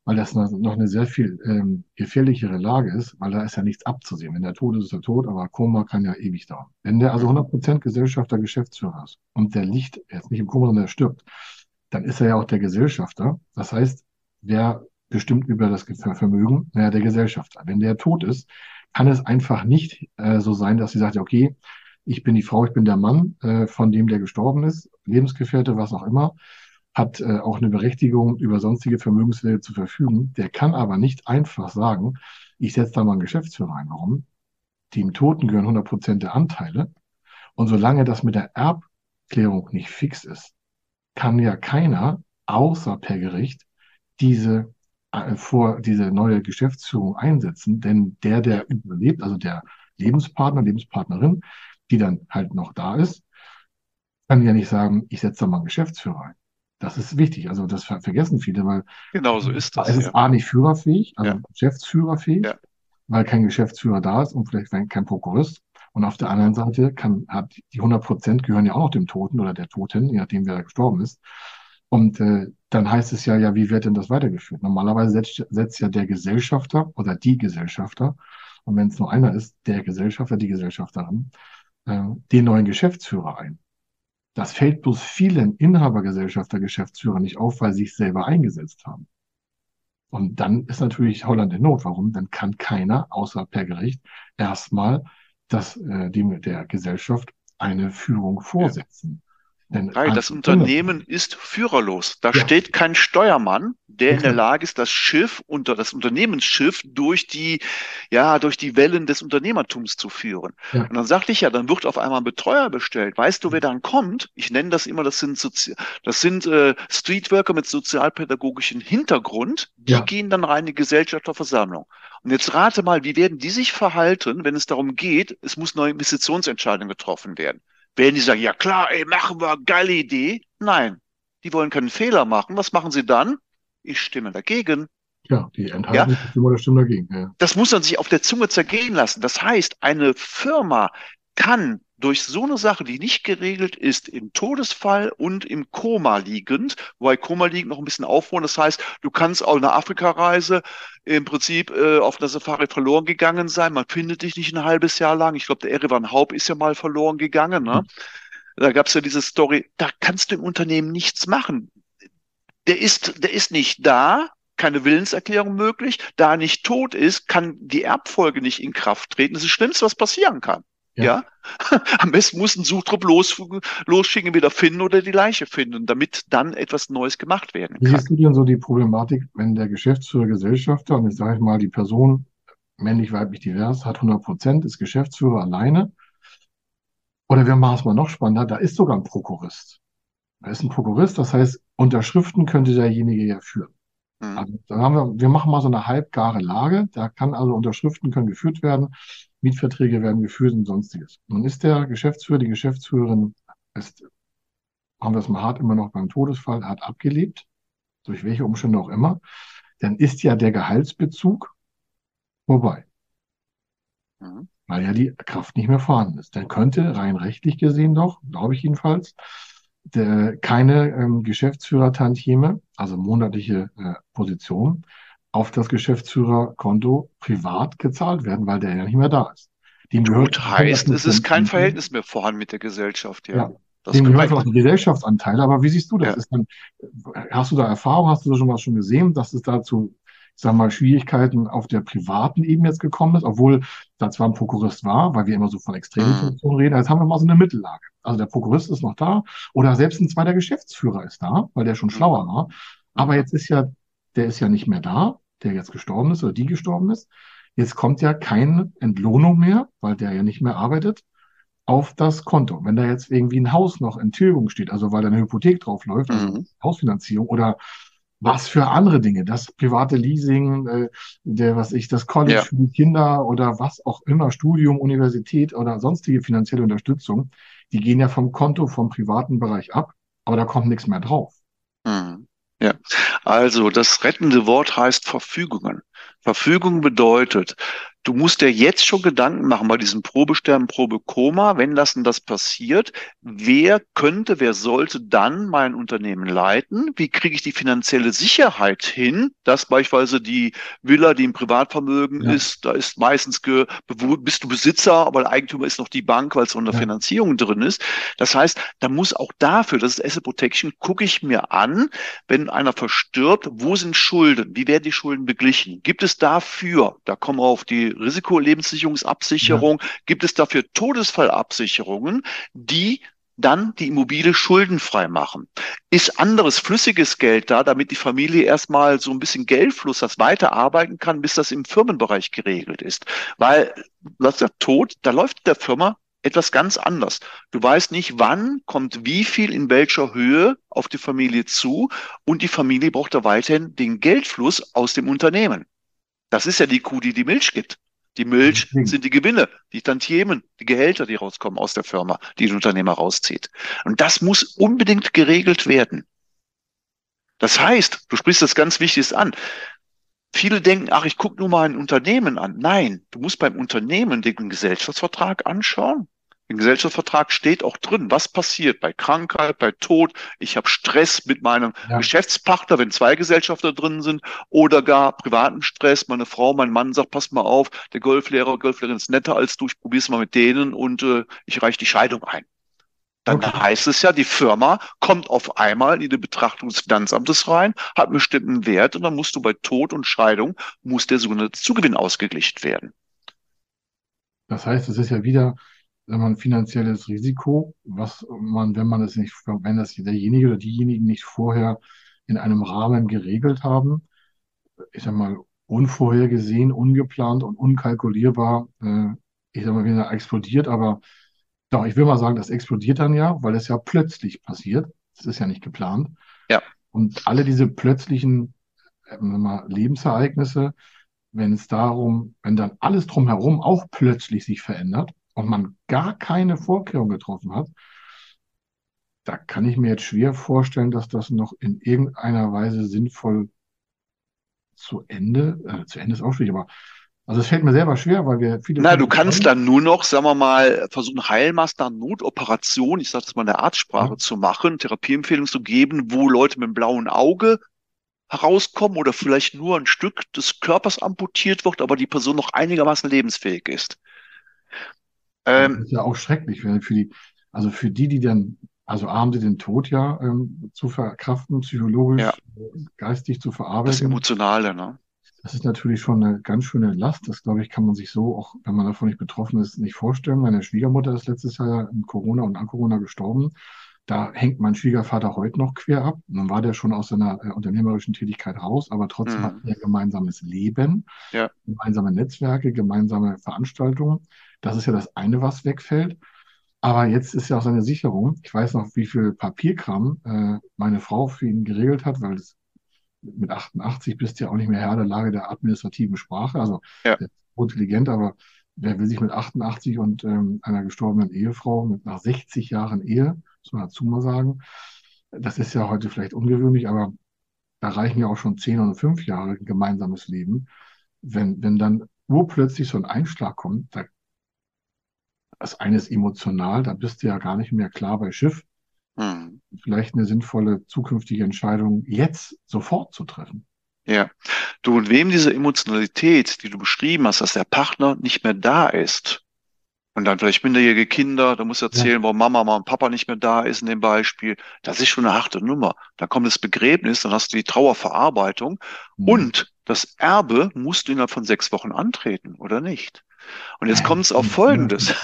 weil das noch noch eine sehr viel ähm, gefährlichere Lage ist, weil da ist ja nichts abzusehen. Wenn der tot ist, ist er tot, aber Koma kann ja ewig dauern. Wenn der also 100% Gesellschafter, Geschäftsführer ist und der liegt jetzt nicht im Koma, sondern er stirbt, dann ist er ja auch der Gesellschafter. Das heißt, wer bestimmt über das Ge- Vermögen? Naja, der Gesellschafter. Wenn der tot ist, kann es einfach nicht äh, so sein, dass sie sagt, okay, ich bin die Frau, ich bin der Mann, äh, von dem der gestorben ist, Lebensgefährte, was auch immer, hat äh, auch eine Berechtigung, über sonstige Vermögenswerte zu verfügen. Der kann aber nicht einfach sagen, ich setze da mal einen Geschäftsführer ein. Warum? Dem Toten gehören 100 Prozent der Anteile. Und solange das mit der Erbklärung nicht fix ist, kann ja keiner, außer per Gericht, diese äh, vor diese neue Geschäftsführung einsetzen, denn der, der überlebt, also der Lebenspartner, Lebenspartnerin, die dann halt noch da ist, kann ja nicht sagen, ich setze da mal einen Geschäftsführer ein. Das ist wichtig. Also das ver vergessen viele, weil Genau so ist das. es ist Ja. A nicht führerfähig, also Ja. Geschäftsführerfähig, Ja. weil kein Geschäftsführer da ist und vielleicht kein Prokurist. Und auf der anderen Seite kann, hat die 100 Prozent gehören ja auch noch dem Toten oder der Toten, je nachdem wer gestorben ist. Und äh, dann heißt es ja, ja, wie wird denn das weitergeführt? Normalerweise setzt, setzt ja der Gesellschafter oder die Gesellschafter, und wenn es nur einer ist, der Gesellschafter, die Gesellschafterin, äh, den neuen Geschäftsführer ein. Das fällt bloß vielen Inhabergesellschafter, Geschäftsführer nicht auf, weil sie sich selber eingesetzt haben. Und dann ist natürlich Holland in Not. Warum? Dann kann keiner, außer per Gericht, erstmal das, äh, dem, der Gesellschaft eine Führung vorsetzen. Denn Weil das Unternehmen ist führerlos. Da Ja. steht kein Steuermann, der in der. Lage ist, das Schiff unter das Unternehmensschiff durch die, ja, durch die Wellen des Unternehmertums zu führen. Ja. Und dann sagte ich ja, dann wird auf einmal ein Betreuer bestellt. Weißt du, wer dann kommt? Ich nenne das immer, das sind Sozi das sind äh, Streetworker mit sozialpädagogischem Hintergrund. Die Ja. gehen dann rein in die Gesellschafterversammlung. Und jetzt rate mal, wie werden die sich verhalten, wenn es darum geht, es muss neue Investitionsentscheidung getroffen werden? Werden die sagen, ja klar, ey, machen wir, geile Idee? Nein, die wollen keinen Fehler machen. Was machen sie dann? Ich stimme dagegen. Ja, die enthalten sich Stimme oder Stimme dagegen. Ja. Das muss man sich auf der Zunge zergehen lassen. Das heißt, eine Firma kann durch so eine Sache, die nicht geregelt ist, im Todesfall und im Koma liegend, wobei Koma liegend noch ein bisschen aufholen. Das heißt, du kannst auch eine Afrikareise im Prinzip äh, auf einer Safari verloren gegangen sein. Man findet dich nicht ein halbes Jahr lang. Ich glaube, der Erivan Haupt ist ja mal verloren gegangen. Ne? Da gab es ja diese Story, da kannst du im Unternehmen nichts machen. Der ist, der ist nicht da, keine Willenserklärung möglich. Da er nicht tot ist, kann die Erbfolge nicht in Kraft treten. Das ist das Schlimmste, was passieren kann. Ja. Ja. Am besten muss ein Suchtrupp los, losschicken, wieder finden oder die Leiche finden, damit dann etwas Neues gemacht werden Wie kann. siehst du denn so die Problematik, wenn der Geschäftsführer, Gesellschafter, und jetzt sage ich mal, die Person, männlich, weiblich, divers, hat 100 Prozent, ist Geschäftsführer alleine? Oder wir machen es mal noch spannender, da ist sogar ein Prokurist. Da ist ein Prokurist, das heißt, Unterschriften könnte derjenige ja führen. Mhm. Also, da haben wir, wir machen mal so eine halbgare Lage. Da kann also Unterschriften können geführt werden, Mietverträge werden geführt und sonstiges. Nun ist der Geschäftsführer, die Geschäftsführerin, ist, haben wir es mal hart immer noch beim Todesfall, hat abgelebt, durch welche Umstände auch immer. Dann ist ja der Gehaltsbezug vorbei. Mhm. Weil ja die Kraft nicht mehr vorhanden ist. Dann könnte rein rechtlich gesehen doch, glaube ich jedenfalls, der, keine ähm, Geschäftsführertantieme, also monatliche äh, Position, auf das Geschäftsführerkonto privat gezahlt werden, weil der ja nicht mehr da ist. Dem gehört Gut, heißt, es ist kein Verhältnis mehr vorhanden mit der Gesellschaft, ja. ja. Das dem gehört auch die Gesellschaftsanteile, aber wie siehst du das? Ja. Dann, hast du da Erfahrung, hast du da schon was schon gesehen, dass es dazu ich sag mal, Schwierigkeiten auf der privaten Ebene jetzt gekommen ist, obwohl da zwar ein Prokurist war, weil wir immer so von extremen mhm. Funktionen reden, jetzt haben wir mal so eine Mittellage. Also der Prokurist ist noch da oder selbst ein zweiter Geschäftsführer ist da, weil der schon mhm. schlauer war. Aber jetzt ist ja, der ist ja nicht mehr da, der jetzt gestorben ist oder die gestorben ist. Jetzt kommt ja keine Entlohnung mehr, weil der ja nicht mehr arbeitet, auf das Konto. Wenn da jetzt irgendwie ein Haus noch in Tilgung steht, also weil da eine Hypothek drauf läuft, also mhm. Hausfinanzierung oder was für andere Dinge, das private Leasing, äh, der, was ich, das College ja. für die Kinder oder was auch immer, Studium, Universität oder sonstige finanzielle Unterstützung, die gehen ja vom Konto, vom privaten Bereich ab, aber da kommt nichts mehr drauf. Mhm. Ja, also das rettende Wort heißt Verfügungen. Verfügung bedeutet, du musst dir jetzt schon Gedanken machen bei diesem Probesterben, Probekoma, wenn das und das passiert, wer könnte, wer sollte dann mein Unternehmen leiten? Wie kriege ich die finanzielle Sicherheit hin, dass beispielsweise die Villa, die im Privatvermögen ja. ist, da ist meistens ge, bist du Besitzer, aber der Eigentümer ist noch die Bank, weil es unter ja. Finanzierung drin ist. Das heißt, da muss auch dafür, das ist Asset Protection, gucke ich mir an, wenn einer verstirbt, wo sind Schulden? Wie werden die Schulden beglichen? Gibt es dafür, da kommen wir auf die Risikolebensversicherungsabsicherung, ja. gibt es dafür Todesfallabsicherungen, die dann die Immobilie schuldenfrei machen. Ist anderes flüssiges Geld da, damit die Familie erstmal so ein bisschen Geldfluss das weiterarbeiten kann, bis das im Firmenbereich geregelt ist. Weil, was der Tod, da läuft der Firma etwas ganz anders. Du weißt nicht, wann kommt wie viel in welcher Höhe auf die Familie zu und die Familie braucht da weiterhin den Geldfluss aus dem Unternehmen. Das ist ja die Kuh, die die Milch gibt. Die Milch sind die Gewinne, die Tantiemen, die Gehälter, die rauskommen aus der Firma, die der Unternehmer rauszieht. Und das muss unbedingt geregelt werden. Das heißt, du sprichst das ganz Wichtiges an. Viele denken, ach, ich gucke nur mal ein Unternehmen an. Nein, du musst beim Unternehmen den Gesellschaftsvertrag anschauen. Im Gesellschaftsvertrag steht auch drin, was passiert bei Krankheit, bei Tod. Ich habe Stress mit meinem ja. Geschäftspartner, wenn zwei Gesellschafter drin sind, oder gar privaten Stress. Meine Frau, mein Mann sagt, pass mal auf, der Golflehrer, Golflehrerin ist netter als du, ich probier's mal mit denen und äh, ich reiche die Scheidung ein. Dann okay. heißt es ja, die Firma kommt auf einmal in die Betrachtung des Finanzamtes rein, hat einen bestimmten Wert und dann musst du bei Tod und Scheidung, muss der sogenannte Zugewinn ausgeglichen werden. Das heißt, es ist ja wieder wenn man finanzielles Risiko, was man, wenn man es nicht, wenn das derjenige oder diejenigen nicht vorher in einem Rahmen geregelt haben, ich sag mal, unvorhergesehen, ungeplant und unkalkulierbar, äh, ich sag mal, wieder explodiert, aber doch, ich will mal sagen, das explodiert dann ja, weil es ja plötzlich passiert. Das ist ja nicht geplant. Ja. Und alle diese plötzlichen äh, mal, Lebensereignisse, wenn es darum, wenn dann alles drumherum auch plötzlich sich verändert, und man gar keine Vorkehrung getroffen hat, da kann ich mir jetzt schwer vorstellen, dass das noch in irgendeiner Weise sinnvoll zu Ende, äh, zu Ende ist auch schwierig, aber also es fällt mir selber schwer, weil wir viele. Na, du kannst dann nur noch, sagen wir mal, versuchen, Heilmaßnahmen, Notoperation, ich sage das mal in der Arztsprache, ja. zu machen, Therapieempfehlungen zu geben, wo Leute mit einem blauen Auge herauskommen oder vielleicht nur ein Stück des Körpers amputiert wird, aber die Person noch einigermaßen lebensfähig ist. Ähm, das ist ja auch schrecklich, für die, also für die, die dann, also haben sie den Tod ja ähm, zu verkraften, psychologisch, ja. geistig zu verarbeiten. Das Emotionale, ne? Das ist natürlich schon eine ganz schöne Last. Das, glaube ich, kann man sich so, auch wenn man davon nicht betroffen ist, nicht vorstellen. Meine Schwiegermutter ist letztes Jahr in Corona und an Corona gestorben. Da hängt mein Schwiegervater heute noch quer ab. Nun war der schon aus seiner äh, unternehmerischen Tätigkeit raus, aber trotzdem mhm. hat er gemeinsames Leben, ja. gemeinsame Netzwerke, gemeinsame Veranstaltungen. Das ist ja das eine, was wegfällt. Aber jetzt ist ja auch seine Sicherung. Ich weiß noch, wie viel Papierkram äh, meine Frau für ihn geregelt hat, weil es mit 88 bist du ja auch nicht mehr Herr der Lage der administrativen Sprache. Also Ja. intelligent, aber wer will sich mit 88 und ähm, einer gestorbenen Ehefrau mit nach 60 Jahren Ehe, muss man dazu mal sagen, das ist ja heute vielleicht ungewöhnlich, aber da reichen ja auch schon zehn und fünf Jahre gemeinsames Leben. Wenn, wenn dann urplötzlich so ein Einschlag kommt, da, das eine ist emotional, da bist du ja gar nicht mehr klar bei Schiff. Hm. Vielleicht eine sinnvolle zukünftige Entscheidung jetzt sofort zu treffen. Ja. Du, und wem diese Emotionalität, die du beschrieben hast, dass der Partner nicht mehr da ist, und dann vielleicht minderjährige Kinder, da musst du Ja, erzählen, warum Mama, Mama und Papa nicht mehr da ist in dem Beispiel. Das ist schon eine harte Nummer. Dann kommt das Begräbnis, dann hast du die Trauerverarbeitung hm. und das Erbe musst du innerhalb von sechs Wochen antreten, oder nicht? Und jetzt kommt es auf Folgendes.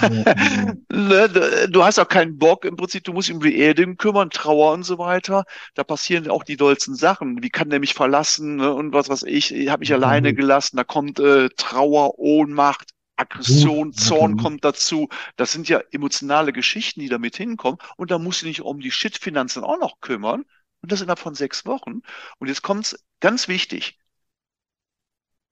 Ne, du hast auch keinen Bock im Prinzip, du musst dich um Beerdigung kümmern, Trauer und so weiter. Da passieren auch die dollsten Sachen. Wie kann der mich verlassen ne? und was weiß ich, ich habe mich alleine Absolut. gelassen. Da kommt äh, Trauer, Ohnmacht, Aggression, Zorn natürlich. kommt dazu. Das sind ja emotionale Geschichten, die damit hinkommen. Und da musst du dich um die Shit-Finanzen auch noch kümmern. Und das innerhalb von sechs Wochen. Und jetzt kommt's ganz wichtig.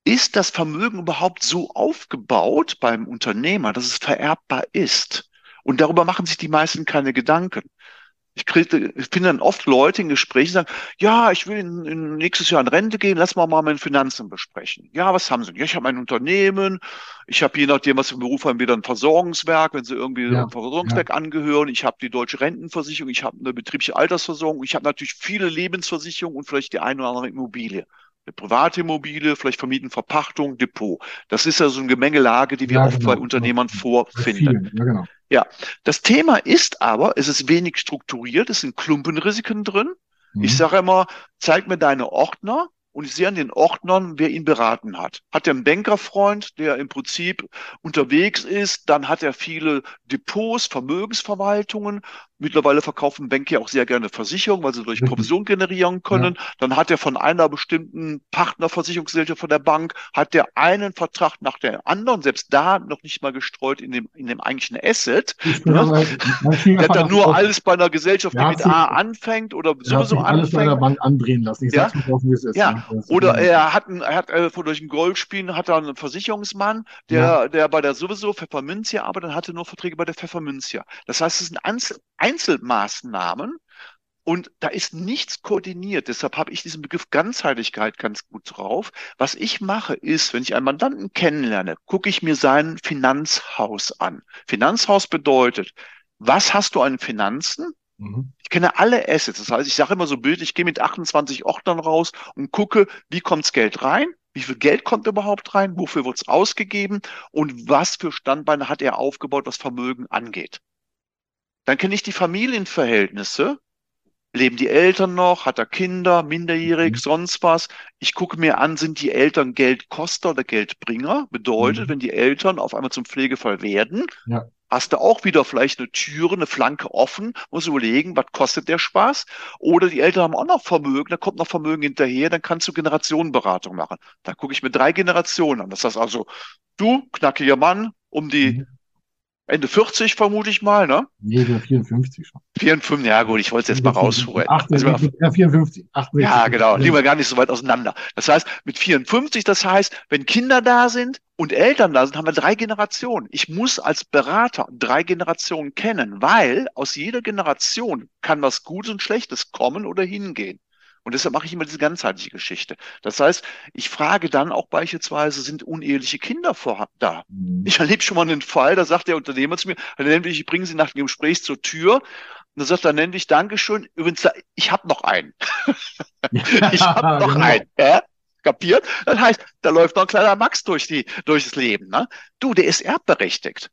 Ist das Vermögen überhaupt so aufgebaut beim Unternehmer, dass es vererbbar ist? Und darüber machen sich die meisten keine Gedanken. Ich kriege, ich finde dann oft Leute in Gesprächen, die sagen, ja, ich will in, in nächstes Jahr in Rente gehen, lass mal mal meine Finanzen besprechen. Ja, was haben Sie? Ja, ich habe mein Unternehmen, ich habe je nachdem, was für einen Beruf haben, wieder ein Versorgungswerk, wenn Sie irgendwie Ja, einem Versorgungswerk angehören, ich habe die deutsche Rentenversicherung, ich habe eine betriebliche Altersversorgung, ich habe natürlich viele Lebensversicherungen und vielleicht die eine oder andere Immobilie. Eine private Immobilie, vielleicht Vermieten, Verpachtung, Depot. Das ist ja so eine Gemengelage, die wir ja, oft bei genau. Unternehmern Bei vorfinden. ja, genau. Ja, das Thema ist aber, es ist wenig strukturiert, es sind Klumpenrisiken drin. Ich Mhm. sage immer, zeig mir deine Ordner und ich sehe an den Ordnern, wer ihn beraten hat. Hat er einen Bankerfreund, der im Prinzip unterwegs ist, dann hat er viele Depots, Vermögensverwaltungen. Mittlerweile verkaufen Banker ja auch sehr gerne Versicherungen, weil sie durch. Provision generieren Ja, können. Dann hat er von einer bestimmten Partnerversicherungsgesellschaft von der Bank, hat der einen Vertrag nach der anderen, selbst da noch nicht mal gestreut in dem, in dem eigentlichen Asset. Ne? Der hat dann nur alles bei einer Gesellschaft, die der mit A anfängt oder der sowieso sich alles bei der anfängt. Bank andrehen lassen. Ich Ja, sag's nicht wie es ist. ja. Ne? Ist Oder er hat, einen, er hat äh, durch ein Golfspielen hat er einen Versicherungsmann, ja, der, der bei der sowieso Pfefferminzia arbeitet, dann hatte nur Verträge bei der Pfefferminzia. Das heißt, es sind Einzel Einzelmaßnahmen und da ist nichts koordiniert. Deshalb habe ich diesen Begriff Ganzheitlichkeit ganz gut drauf. Was ich mache, ist, wenn ich einen Mandanten kennenlerne, gucke ich mir sein Finanzhaus an. Finanzhaus bedeutet, was hast du an Finanzen? mhm. Ich kenne alle Assets. Das heißt, ich sage immer so bildlich, ich gehe mit 28 Ordnern raus und gucke, wie kommt's Geld rein? Wie viel Geld kommt überhaupt rein? Wofür wird's ausgegeben? Und was für Standbeine hat er aufgebaut, was Vermögen angeht? Dann kenne ich die Familienverhältnisse. Leben die Eltern noch? Hat er Kinder, minderjährig, Mhm. sonst was? Ich gucke mir an, sind die Eltern Geldkoster oder Geldbringer? Bedeutet, Mhm. wenn die Eltern auf einmal zum Pflegefall werden, ja, hast du auch wieder vielleicht eine Türe, eine Flanke offen, musst überlegen, was kostet der Spaß? Oder die Eltern haben auch noch Vermögen, da kommt noch Vermögen hinterher, dann kannst du Generationenberatung machen. Da gucke ich mir drei Generationen an. Das heißt also, du, knackiger Mann, um die mhm. Ende 40 vermute ich mal, ne? Nee, der 54 schon. 54, ja gut, ich wollte es jetzt mal 54, rausholen. 68, Also, ja, 54, 68. ja, genau, liegen wir gar nicht so weit auseinander. Das heißt, mit 54, das heißt, wenn Kinder da sind und Eltern da sind, haben wir drei Generationen. Ich muss als Berater drei Generationen kennen, weil aus jeder Generation kann was Gutes und Schlechtes kommen oder hingehen. Und deshalb mache ich immer diese ganzheitliche Geschichte. Das heißt, ich frage dann auch beispielsweise, sind uneheliche Kinder vor, da? Mhm. Ich erlebe schon mal einen Fall, da sagt der Unternehmer zu mir, Herr Nendwig, ich bringe Sie nach dem Gespräch zur Tür. Und dann sagt er Nendwig, Dankeschön. Übrigens, ich habe noch einen. Ich habe noch Genau. einen. Ja? Kapiert? Das heißt, da läuft noch ein kleiner Max durch die, durchs Leben. Ne? Du, der ist erbberechtigt.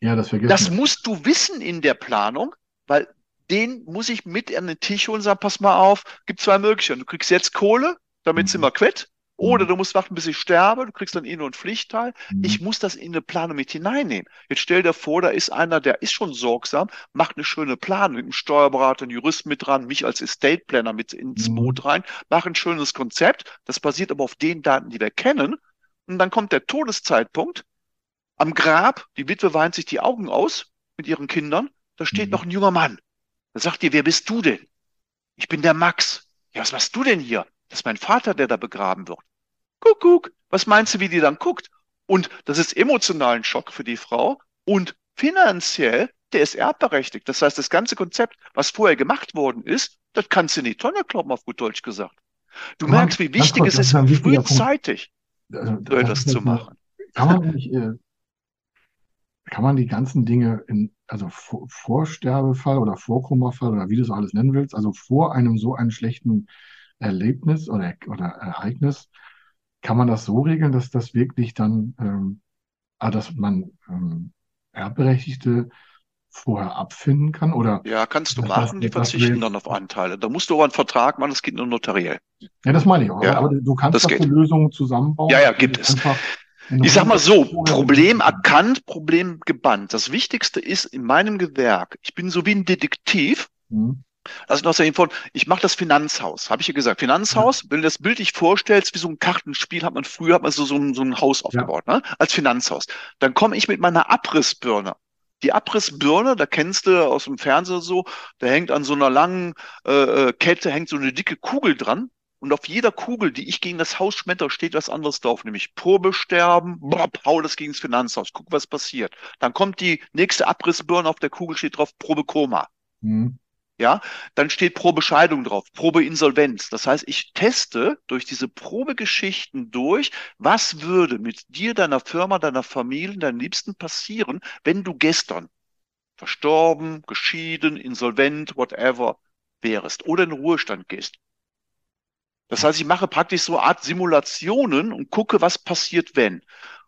Ja, das vergessen Das musst du wissen in der Planung, weil den muss ich mit an den Tisch holen und sagen, pass mal auf, gibt zwei Möglichkeiten. Du kriegst jetzt Kohle, damit sind Mhm. wir quitt. Oder Mhm. du musst warten, bis ich sterbe, du kriegst dann eh nur einen Pflichtteil. Ich Mhm. muss das in eine Planung mit hineinnehmen. Jetzt stell dir vor, da ist einer, der ist schon sorgsam, macht eine schöne Planung mit einem Steuerberater, einem Jurist mit dran, mich als Estate Planner mit ins Mhm. Boot rein, mach ein schönes Konzept. Das basiert aber auf den Daten, die wir kennen. Und dann kommt der Todeszeitpunkt. Am Grab, die Witwe weint sich die Augen aus mit ihren Kindern. Da steht Mhm. noch ein junger Mann. Da sagt ihr, wer bist du denn? Ich bin der Max. Ja, was machst du denn hier? Das ist mein Vater, der da begraben wird. Guck, guck. Was meinst du, wie die dann guckt? Und das ist emotional ein Schock für die Frau und finanziell, der ist erbberechtigt. Das heißt, das ganze Konzept, was vorher gemacht worden ist, das kannst du in die Tonne kloppen, auf gut Deutsch gesagt. Du man- merkst, wie wichtig es das ist, frühzeitig Also, ist jetzt zu mal- machen. Kann man nicht, äh, kann man die ganzen Dinge in, also vor, Vorsterbefall oder Vorkomafall oder wie du es alles nennen willst, also vor einem so einen schlechten Erlebnis oder, oder Ereignis, kann man das so regeln, dass das wirklich dann, ähm, ah, dass man ähm, Erbberechtigte vorher abfinden kann oder Ja, kannst du Das- machen, die das- das verzichten will- dann auf Anteile. Da musst du aber einen Vertrag machen, das geht nur notariell. ja, das meine ich auch. Ja, aber du kannst das geht. Lösungen zusammenbauen. Ja, ja, gibt du es. einfach in Ich sag mal so, Problem erkannt, Problem gebannt. Das Wichtigste ist in meinem Gewerk, ich bin so wie ein Detektiv, Mhm. Also noch sagen, ich mache das Finanzhaus, habe ich ja gesagt. Finanzhaus, wenn du das Bild dich vorstellst, wie so ein Kartenspiel, hat man früher hat man so, so, ein, so ein Haus aufgebaut, ne? als Finanzhaus. Dann komme ich mit meiner Abrissbirne. Die Abrissbirne, da kennst du aus dem Fernsehen so, da hängt an so einer langen äh, äh, Kette, hängt so eine dicke Kugel dran. Und auf jeder Kugel, die ich gegen das Haus schmetter, steht was anderes drauf, nämlich Probesterben, bob, hau das gegen das Finanzhaus, guck, was passiert. Dann kommt die nächste Abrissbirne, auf der Kugel steht drauf Probekoma. Mhm. Ja, dann steht Probescheidung drauf, Probeinsolvenz. Das heißt, ich teste durch diese Probegeschichten durch, was würde mit dir, deiner Firma, deiner Familie, deinen Liebsten passieren, wenn du gestern verstorben, geschieden, insolvent, whatever wärest oder in Ruhestand gehst. Das heißt, ich mache praktisch so eine Art Simulationen und gucke, was passiert, wenn.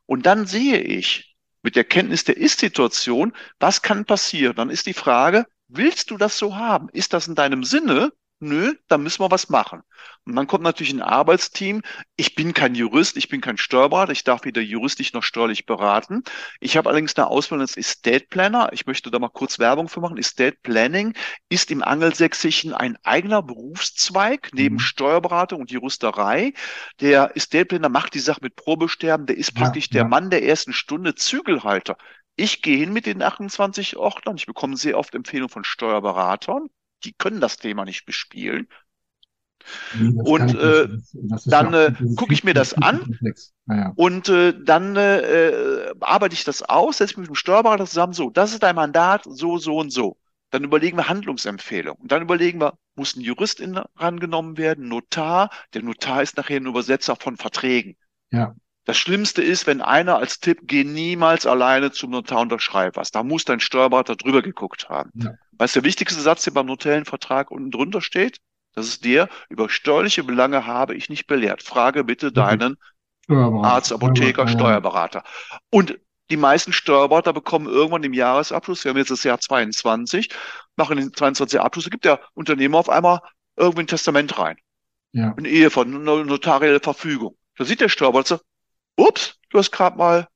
Und dann sehe ich mit der Kenntnis der Ist-Situation, was kann passieren. Dann ist die Frage, willst du das so haben? Ist das in deinem Sinne? Nö, dann müssen wir was machen. Und dann kommt natürlich ein Arbeitsteam. Ich bin kein Jurist, ich bin kein Steuerberater, ich darf weder juristisch noch steuerlich beraten. Ich habe allerdings eine Ausbildung als Estate Planner. Ich möchte da mal kurz Werbung für machen. Estate Planning ist im Angelsächsischen ein eigener Berufszweig neben Mhm. Steuerberatung und Juristerei. Der Estate Planner macht die Sache mit Probesterben. Der ist Ja, praktisch der ja. Mann der ersten Stunde, Zügelhalter. Ich gehe hin mit den 28 Ordnern. Ich bekomme sehr oft Empfehlungen von Steuerberatern. Die können das Thema nicht bespielen. Nee, Und, äh, dann, ja- äh, gucke ich mir das an. Ja. Und äh, dann äh, arbeite ich das aus, setze mich mit dem Steuerberater zusammen, so, das ist dein Mandat, so, so und so. Dann überlegen wir Handlungsempfehlungen. Und dann überlegen wir, muss ein Jurist in, rangenommen werden, Notar. Der Notar ist nachher ein Übersetzer von Verträgen. Ja. Das Schlimmste ist, wenn einer als Tipp, geh niemals alleine zum Notar und unterschreib was. Da muss dein Steuerberater drüber geguckt haben. Ja. Weißt du, der wichtigste Satz, der beim notariellen Vertrag unten drunter steht? Das ist der, über steuerliche Belange habe ich nicht belehrt. Frage bitte deinen Steuerberater. Arzt, Apotheker. Steuerberater. Und die meisten Steuerberater bekommen irgendwann im Jahresabschluss, wir haben jetzt das Jahr 22, machen den 22 Abschluss, da gibt der Unternehmer auf einmal irgendwie ein Testament rein. Ja. Eine Ehe von eine notarielle Verfügung. Da sieht der Steuerberater, ups, du hast gerade mal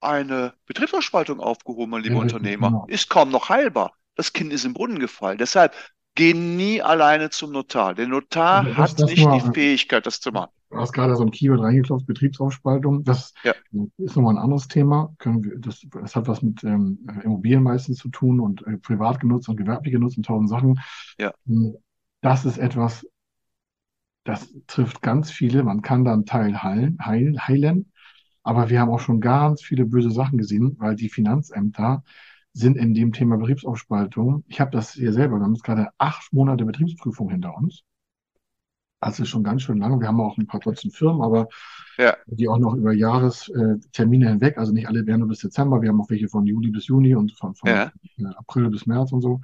eine Betriebsausspaltung aufgehoben, mein lieber Ja, Unternehmer. genau. Ist kaum noch heilbar. Das Kind ist im Brunnen gefallen. Deshalb geh nie alleine zum Notar. Der Notar das- hat das nicht die Fähigkeit, das zu machen. Du hast gerade so ein Keyword reingeklopft, Betriebsaufspaltung. Das Ja. ist nochmal ein anderes Thema. Können wir, das, das hat was mit ähm, Immobilien meistens zu tun und äh, privat genutzt und gewerblich genutzt und tausend Sachen. Ja. Das ist etwas, das trifft ganz viele. Man kann da einen Teil heilen, heilen, heilen. Aber wir haben auch schon ganz viele böse Sachen gesehen, weil die Finanzämter sind in dem Thema Betriebsaufspaltung. Ich habe das hier selber, wir haben jetzt gerade acht Monate Betriebsprüfung hinter uns. Also schon ganz schön lange. Wir haben auch ein paar Dutzend Firmen, aber Ja. die auch noch über Jahrestermine hinweg, also nicht alle werden nur bis Dezember, wir haben auch welche von Juli bis Juni und von, von Ja. äh, April bis März und so.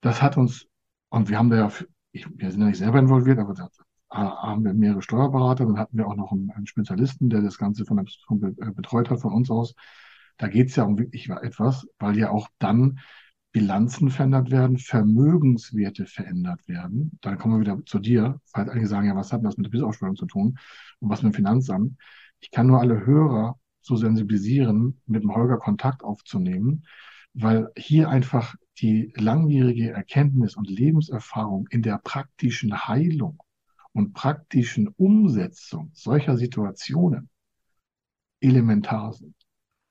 Das hat uns, und wir haben da ja, ich, wir sind ja nicht selber involviert, aber da haben wir mehrere Steuerberater, dann hatten wir auch noch einen, einen Spezialisten, der das Ganze von der, von, äh, betreut hat von uns aus. Da geht es ja um wirklich etwas, weil ja auch dann Bilanzen verändert werden, Vermögenswerte verändert werden. Dann kommen wir wieder zu dir, falls einige sagen, ja, was hat das mit der Bissaufspaltung zu tun und was mit dem Finanzamt? Ich kann nur alle Hörer so sensibilisieren, mit dem Holger Kontakt aufzunehmen, weil hier einfach die langjährige Erkenntnis und Lebenserfahrung in der praktischen Heilung und praktischen Umsetzung solcher Situationen elementar sind.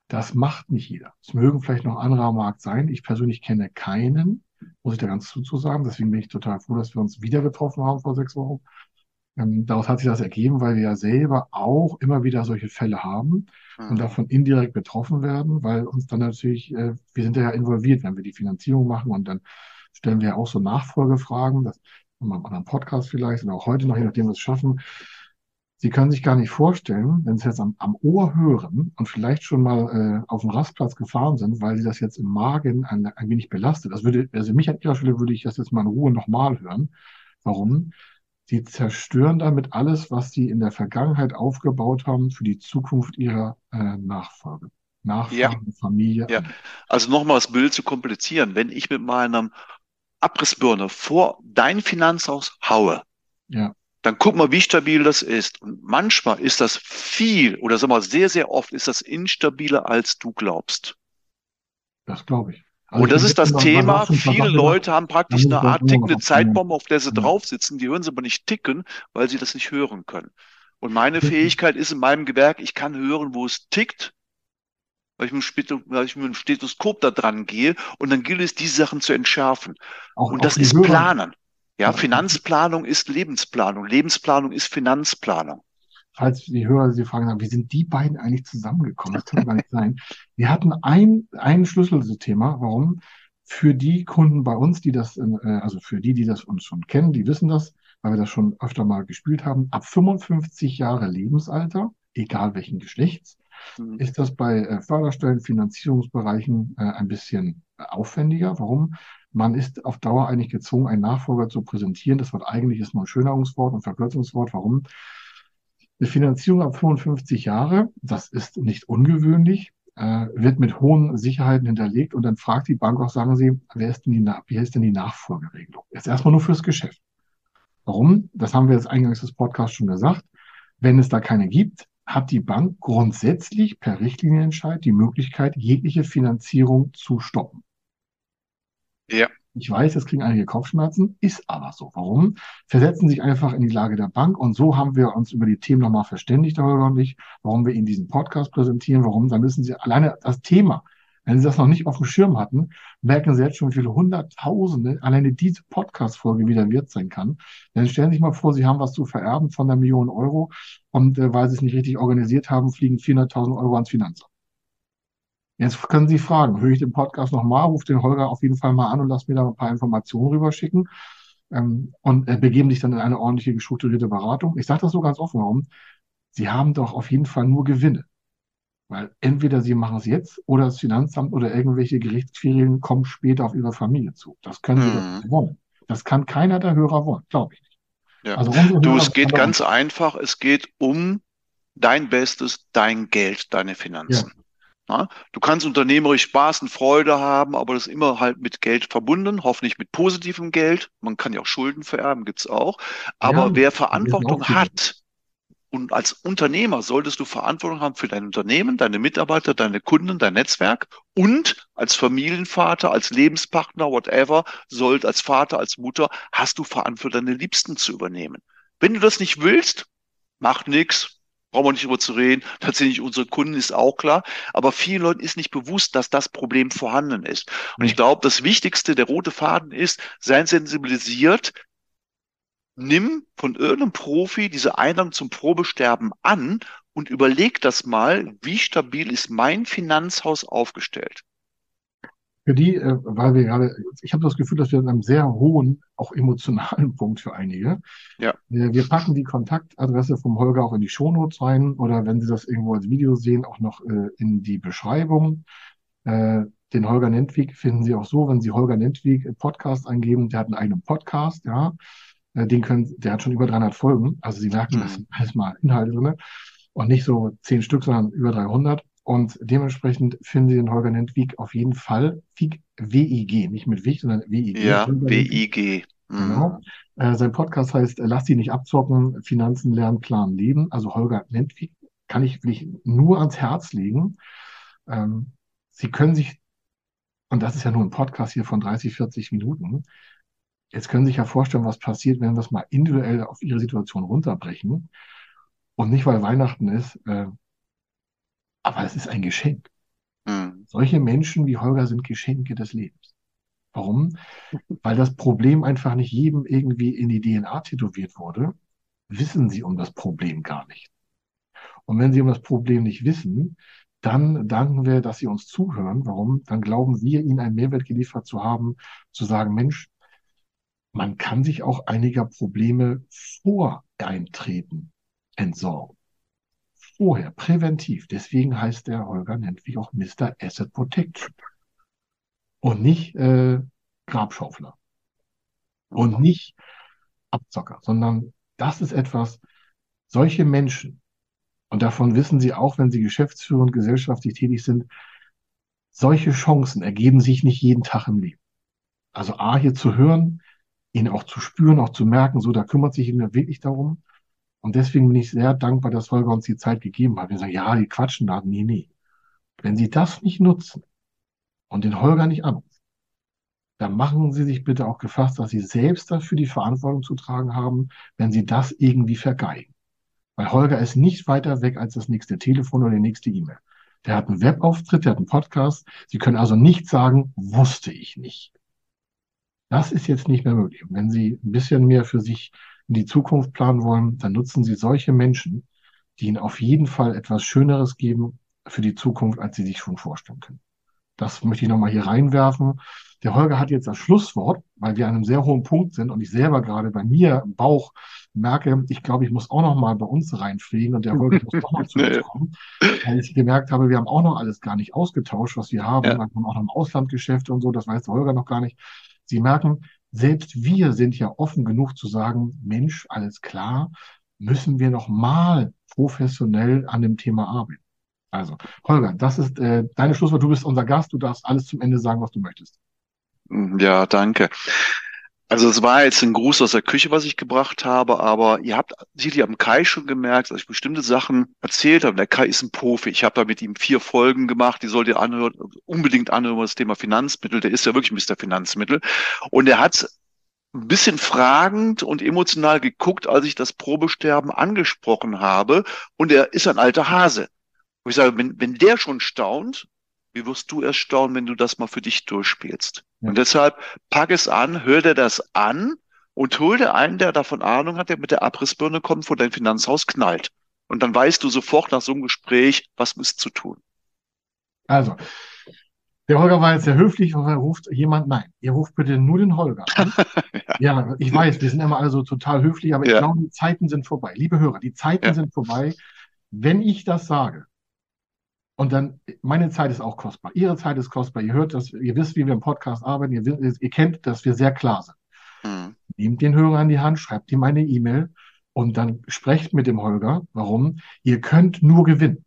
Das macht nicht jeder. Es mögen vielleicht noch andere am Markt sein. Ich persönlich kenne keinen, muss ich da ganz zuzusagen. Deswegen bin ich total froh, dass wir uns wieder getroffen haben vor sechs Wochen. Ähm, daraus hat sich das ergeben, weil wir ja selber auch immer wieder solche Fälle haben und Mhm. davon indirekt betroffen werden, weil uns dann natürlich, äh, wir sind ja involviert, wenn wir die Finanzierung machen und dann stellen wir ja auch so Nachfolgefragen, das in einem anderen Podcast vielleicht oder auch heute noch, je nachdem wir es schaffen. Sie können sich gar nicht vorstellen, wenn Sie jetzt am, am Ohr hören und vielleicht schon mal äh, auf dem Rastplatz gefahren sind, weil Sie das jetzt im Magen ein, ein wenig belastet. Das würde, also mich an Ihrer Stelle würde ich das jetzt mal in Ruhe nochmal hören. Warum? Sie zerstören damit alles, was Sie in der Vergangenheit aufgebaut haben für die Zukunft Ihrer äh, Nachfolge. Ja, Nachfahren, Familie. ja. Also nochmal das Bild zu komplizieren. Wenn ich mit meinem Abrissbirne vor dein Finanzhaus haue, Ja, dann guck mal, wie stabil das ist. Und manchmal ist das viel oder sagen wir mal sehr, sehr oft ist das instabiler, als du glaubst. das glaube ich. Also Und das ist das Thema. Viele? Leute haben praktisch eine Art tickende. Zeitbombe, auf der sie Ja, drauf sitzen. Die hören sie aber nicht ticken, weil sie das nicht hören können. Und meine. Fähigkeit ist in meinem Gewerk, ich kann hören, wo es tickt, weil ich mit dem Stethoskop da dran gehe. Und dann gilt es, diese Sachen zu entschärfen. Auch, Und das ist Hörer, Planen. Ja, Finanzplanung ist Lebensplanung. Lebensplanung ist Finanzplanung. falls die Hörer sich fragen, wie sind die beiden eigentlich zusammengekommen? Das kann gar nicht sein. Wir hatten ein, ein Schlüsselthema. Warum? Für die Kunden bei uns, die das, äh, also für die, die das uns schon kennen, die wissen das, weil wir das schon öfter mal gespielt haben, ab 55 Jahre Lebensalter, egal welchen Geschlechts, Hm. ist das bei äh, Förderstellen, Finanzierungsbereichen äh, ein bisschen aufwendiger. Warum? Man ist auf Dauer eigentlich gezwungen, einen Nachfolger zu präsentieren. Das Wort eigentlich ist nur ein Schönerungswort und Verkürzungswort. Warum? Eine Finanzierung ab 55 Jahre, das ist nicht ungewöhnlich, äh, wird mit hohen Sicherheiten hinterlegt und dann fragt die Bank auch, sagen Sie, wer ist denn die, wie ist denn die Nachfolgeregelung? Jetzt erstmal nur fürs Geschäft. Warum? Das haben wir jetzt eingangs des Podcasts schon gesagt. Wenn es da keine gibt, hat die Bank grundsätzlich per Richtlinienentscheid die Möglichkeit, jegliche Finanzierung zu stoppen. Ja, Ich weiß, jetzt kriegen einige Kopfschmerzen, ist aber so. Warum? Versetzen sich einfach in die Lage der Bank und so haben wir uns über die Themen nochmal verständigt, und ich, warum wir Ihnen diesen Podcast präsentieren, warum, da müssen Sie alleine das Thema, wenn Sie das noch nicht auf dem Schirm hatten, merken Sie jetzt schon, wie viele Hunderttausende alleine diese Podcast-Folge wieder wert sein kann. Dann stellen Sie sich mal vor, Sie haben was zu vererben von einer Million Euro und äh, weil Sie es nicht richtig organisiert haben, fliegen 400.000 Euro ans Finanzamt. Jetzt können Sie fragen, höre ich den Podcast nochmal, rufe den Holger auf jeden Fall mal an und lass mir da ein paar Informationen rüberschicken ähm, und äh, begeben sich dann in eine ordentliche, strukturierte Beratung. Ich sage das so ganz offen, warum? Sie haben doch auf jeden Fall nur Gewinne. Weil entweder Sie machen es jetzt oder das Finanzamt oder irgendwelche Gerichtsquerelen kommen später auf Ihre Familie zu. Das können Sie doch hm. nicht wollen. Das kann keiner der Hörer wollen, glaube ich nicht. Ja. Also Du, es geht ganz einfach. Es geht um dein Bestes, dein Geld, deine Finanzen. Ja, du kannst unternehmerisch Spaß und Freude haben, aber das ist immer halt mit Geld verbunden, hoffentlich mit positivem Geld. Man kann ja auch Schulden vererben, gibt's auch. Aber Ja, wer Verantwortung hat, und als Unternehmer solltest du Verantwortung haben für dein Unternehmen, deine Mitarbeiter, deine Kunden, dein Netzwerk und als Familienvater, als Lebenspartner, whatever, sollt als Vater, als Mutter, hast du Verantwortung, deine Liebsten zu übernehmen. Wenn du das nicht willst, macht nix. Brauchen wir nicht drüber zu reden. Tatsächlich unsere Kunden ist auch klar. Aber vielen Leuten ist nicht bewusst, dass das Problem vorhanden ist. Und ich glaube, das Wichtigste, der rote Faden ist, seien sensibilisiert, nimm von irgendeinem Profi diese Einladung zum Probesterben an und überleg das mal, wie stabil ist mein Finanzhaus aufgestellt. Für die, äh, weil wir gerade, ich habe das Gefühl, dass wir an einem sehr hohen, auch emotionalen Punkt für einige. Ja. Wir, wir packen die Kontaktadresse vom Holger auch in die Shownotes rein oder wenn Sie das irgendwo als Video sehen, auch noch äh, in die Beschreibung. Äh, den Holger Nentwig finden Sie auch so, wenn Sie Holger Nentwig Podcast eingeben, der hat einen eigenen Podcast, ja. Äh, Den können, der hat schon über 300 Folgen. Also Sie merken, das sind alles mal Inhalte drin. Und nicht so zehn Stück, sondern über 300. Und dementsprechend finden Sie den Holger Nentwig auf jeden Fall. Wieg, W-I-G, nicht mit Wicht, sondern W-I-G. Ja. WIG. Mhm. Genau. Äh, sein Podcast heißt äh, Lass die nicht abzocken, Finanzen lernen, Plan leben. Also Holger Nentwig kann ich wirklich nur ans Herz legen. Ähm, Sie können sich, und das ist ja nur ein Podcast hier von 30, 40 Minuten, jetzt können Sie sich ja vorstellen, was passiert, wenn wir das mal individuell auf Ihre Situation runterbrechen. Und nicht, weil Weihnachten ist, äh, aber es ist ein Geschenk. Mhm. Solche Menschen wie Holger sind Geschenke des Lebens. Warum? Weil das Problem einfach nicht jedem irgendwie in die DNA tätowiert wurde. wissen sie um das Problem gar nicht. Und wenn sie um das Problem nicht wissen, dann danken wir, dass sie uns zuhören. Warum? Dann glauben wir, ihnen einen Mehrwert geliefert zu haben, zu sagen, Mensch, man kann sich auch einiger Probleme vor Eintreten entsorgen. Vorher, präventiv. Deswegen heißt der Holger, nennt wie auch Mr. Asset Protection. Und nicht äh, Grabschaufler. Und nicht Abzocker, sondern das ist etwas, solche Menschen, und davon wissen Sie auch, wenn Sie geschäftsführend gesellschaftlich tätig sind, solche Chancen ergeben sich nicht jeden Tag im Leben. Also A, hier zu hören, ihn auch zu spüren, auch zu merken, so, da kümmert sich jemand wirklich darum. Und deswegen bin ich sehr dankbar, dass Holger uns die Zeit gegeben hat. Wir sagen, ja, die quatschen da. Nee, nee. Wenn Sie das nicht nutzen und den Holger nicht anrufen, dann machen Sie sich bitte auch gefasst, dass Sie selbst dafür die Verantwortung zu tragen haben, wenn Sie das irgendwie vergeigen. Weil Holger ist nicht weiter weg als das nächste Telefon oder die nächste E-Mail. Der hat einen Webauftritt, der hat einen Podcast. Sie können also nicht sagen, wusste ich nicht. Das ist jetzt nicht mehr möglich. Wenn Sie ein bisschen mehr für sich in die Zukunft planen wollen, dann nutzen Sie solche Menschen, die Ihnen auf jeden Fall etwas Schöneres geben für die Zukunft, als Sie sich schon vorstellen können. Das möchte ich nochmal hier reinwerfen. Der Holger hat jetzt das Schlusswort, weil wir an einem sehr hohen Punkt sind und ich selber gerade bei mir im Bauch merke, ich glaube, ich muss auch noch mal bei uns reinfliegen und der Holger muss auch noch zu uns kommen, weil ich gemerkt habe, wir haben auch noch alles gar nicht ausgetauscht, was wir haben. Ja. Wir haben auch noch im Auslandgeschäfte und so, das weiß der Holger noch gar nicht. Sie merken, selbst wir sind ja offen genug zu sagen, Mensch, alles klar, müssen wir noch mal professionell an dem Thema arbeiten. Also, Holger, das ist äh, deine Schlusswort. Du bist unser Gast. Du darfst alles zum Ende sagen, was du möchtest. Ja, danke. Also es war jetzt ein Gruß aus der Küche, was ich gebracht habe, aber ihr habt sicherlich am Kai schon gemerkt, dass ich bestimmte Sachen erzählt habe. Der Kai ist ein Profi. Ich habe da mit ihm vier Folgen gemacht, die sollt ihr anhören, unbedingt anhören, das Thema Finanzmittel. Der ist ja wirklich Mr. Finanzmittel. Und er hat ein bisschen fragend und emotional geguckt, als ich das Probesterben angesprochen habe. Und er ist ein alter Hase. Und ich sage, wenn, wenn der schon staunt, wie wirst du erst staunen, wenn du das mal für dich durchspielst? Ja. Und deshalb pack es an, hör dir das an und hol dir einen, der davon Ahnung hat, der mit der Abrissbirne kommt, wo dein Finanzhaus knallt. Und dann weißt du sofort nach so einem Gespräch, was ist zu tun. Also, der Holger war jetzt sehr höflich und er ruft jemand, nein, ihr ruft bitte nur den Holger an. ja. ja. ich weiß, wir sind immer alle so total höflich, aber ja. ich glaube, die Zeiten sind vorbei. Liebe Hörer, die Zeiten ja. sind vorbei. Wenn ich das sage, und dann, meine Zeit ist auch kostbar. Ihre Zeit ist kostbar. Ihr hört das, ihr wisst, wie wir im Podcast arbeiten. Ihr, ihr kennt, dass wir sehr klar sind. Mhm. Nehmt den Hörer an die Hand, schreibt ihm eine E-Mail und dann sprecht mit dem Holger. Warum? Ihr könnt nur gewinnen.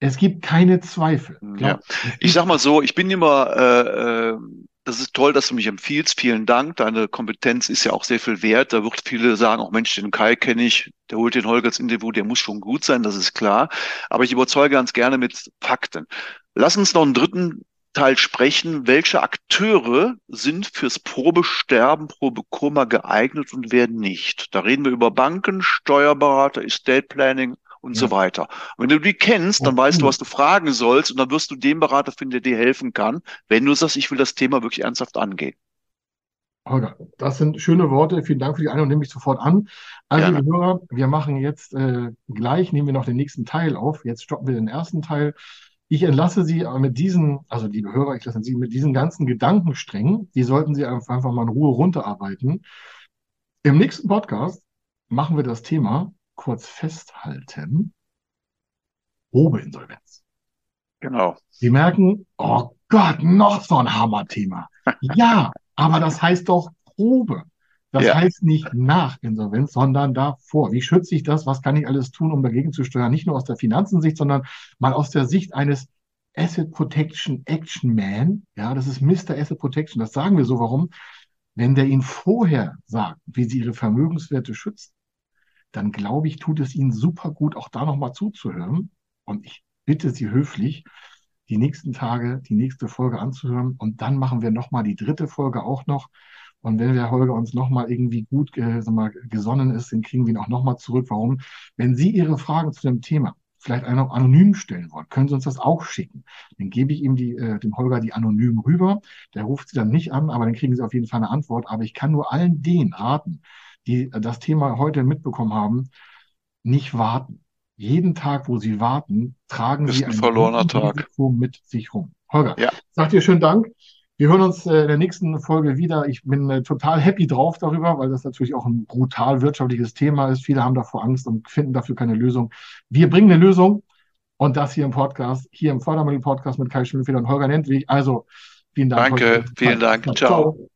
Es gibt keine Zweifel. Ja. Ich sag mal so, ich bin immer äh, äh, das ist toll, dass du mich empfiehlst. Vielen Dank. Deine Kompetenz ist ja auch sehr viel wert. Da wird viele sagen, auch Mensch, den Kai kenne ich, der holt den Holger Interview, der muss schon gut sein, das ist klar. Aber ich überzeuge ganz gerne mit Fakten. Lass uns noch einen dritten Teil sprechen. Welche Akteure sind fürs Probesterben, Probekoma geeignet und wer nicht? Da reden wir über Banken, Steuerberater, Estate Planning, und ja. so weiter. Und wenn du die kennst, dann weißt du, was du fragen sollst und dann wirst du den Berater finden, der dir helfen kann, wenn du sagst, ich will das Thema wirklich ernsthaft angehen. Holger, das sind schöne Worte. Vielen Dank für die Einladung. Nehme ich sofort an. Also, liebe Hörer, wir machen jetzt äh, gleich, nehmen wir noch den nächsten Teil auf. Jetzt stoppen wir den ersten Teil. Ich entlasse Sie mit diesen, also liebe Hörer, ich lasse Sie mit diesen ganzen Gedankensträngen, die sollten Sie einfach mal in Ruhe runterarbeiten. Im nächsten Podcast machen wir das Thema kurz festhalten. Probeinsolvenz. Genau. Sie merken, oh Gott, noch so ein Hammerthema. ja, aber das heißt doch Probe. Das ja. heißt nicht nach Insolvenz, sondern davor. Wie schütze ich das? Was kann ich alles tun, um dagegen zu steuern? Nicht nur aus der Finanzensicht, sondern mal aus der Sicht eines Asset Protection Action Man. Ja, das ist Mr. Asset Protection. Das sagen wir so. Warum? Wenn der Ihnen vorher sagt, wie Sie Ihre Vermögenswerte schützen, dann glaube ich, tut es Ihnen super gut, auch da nochmal zuzuhören. Und ich bitte Sie höflich, die nächsten Tage die nächste Folge anzuhören. Und dann machen wir nochmal die dritte Folge auch noch. Und wenn der Holger uns nochmal irgendwie gut äh, mal, gesonnen ist, dann kriegen wir ihn auch nochmal zurück. Warum? Wenn Sie Ihre Fragen zu dem Thema vielleicht auch anonym stellen wollen, können Sie uns das auch schicken. Dann gebe ich ihm die, äh, dem Holger die anonym rüber. Der ruft Sie dann nicht an, aber dann kriegen Sie auf jeden Fall eine Antwort. Aber ich kann nur allen denen raten, die das Thema heute mitbekommen haben, nicht warten. Jeden Tag, wo sie warten, tragen Ist sie ein verlorener Tag. Mit sich rum. Holger, Ja. sag dir schönen Dank. Wir hören uns äh, in der nächsten Folge wieder. Ich bin äh, total happy drauf darüber, weil das natürlich auch ein brutal wirtschaftliches Thema ist. Viele haben davor Angst und finden dafür keine Lösung. Wir bringen eine Lösung und das hier im Podcast, hier im Fördermittel-Podcast mit Kai Schimmelfeder und Holger Nentwig. Also, vielen Dank. Danke, vielen Dank. Ciao.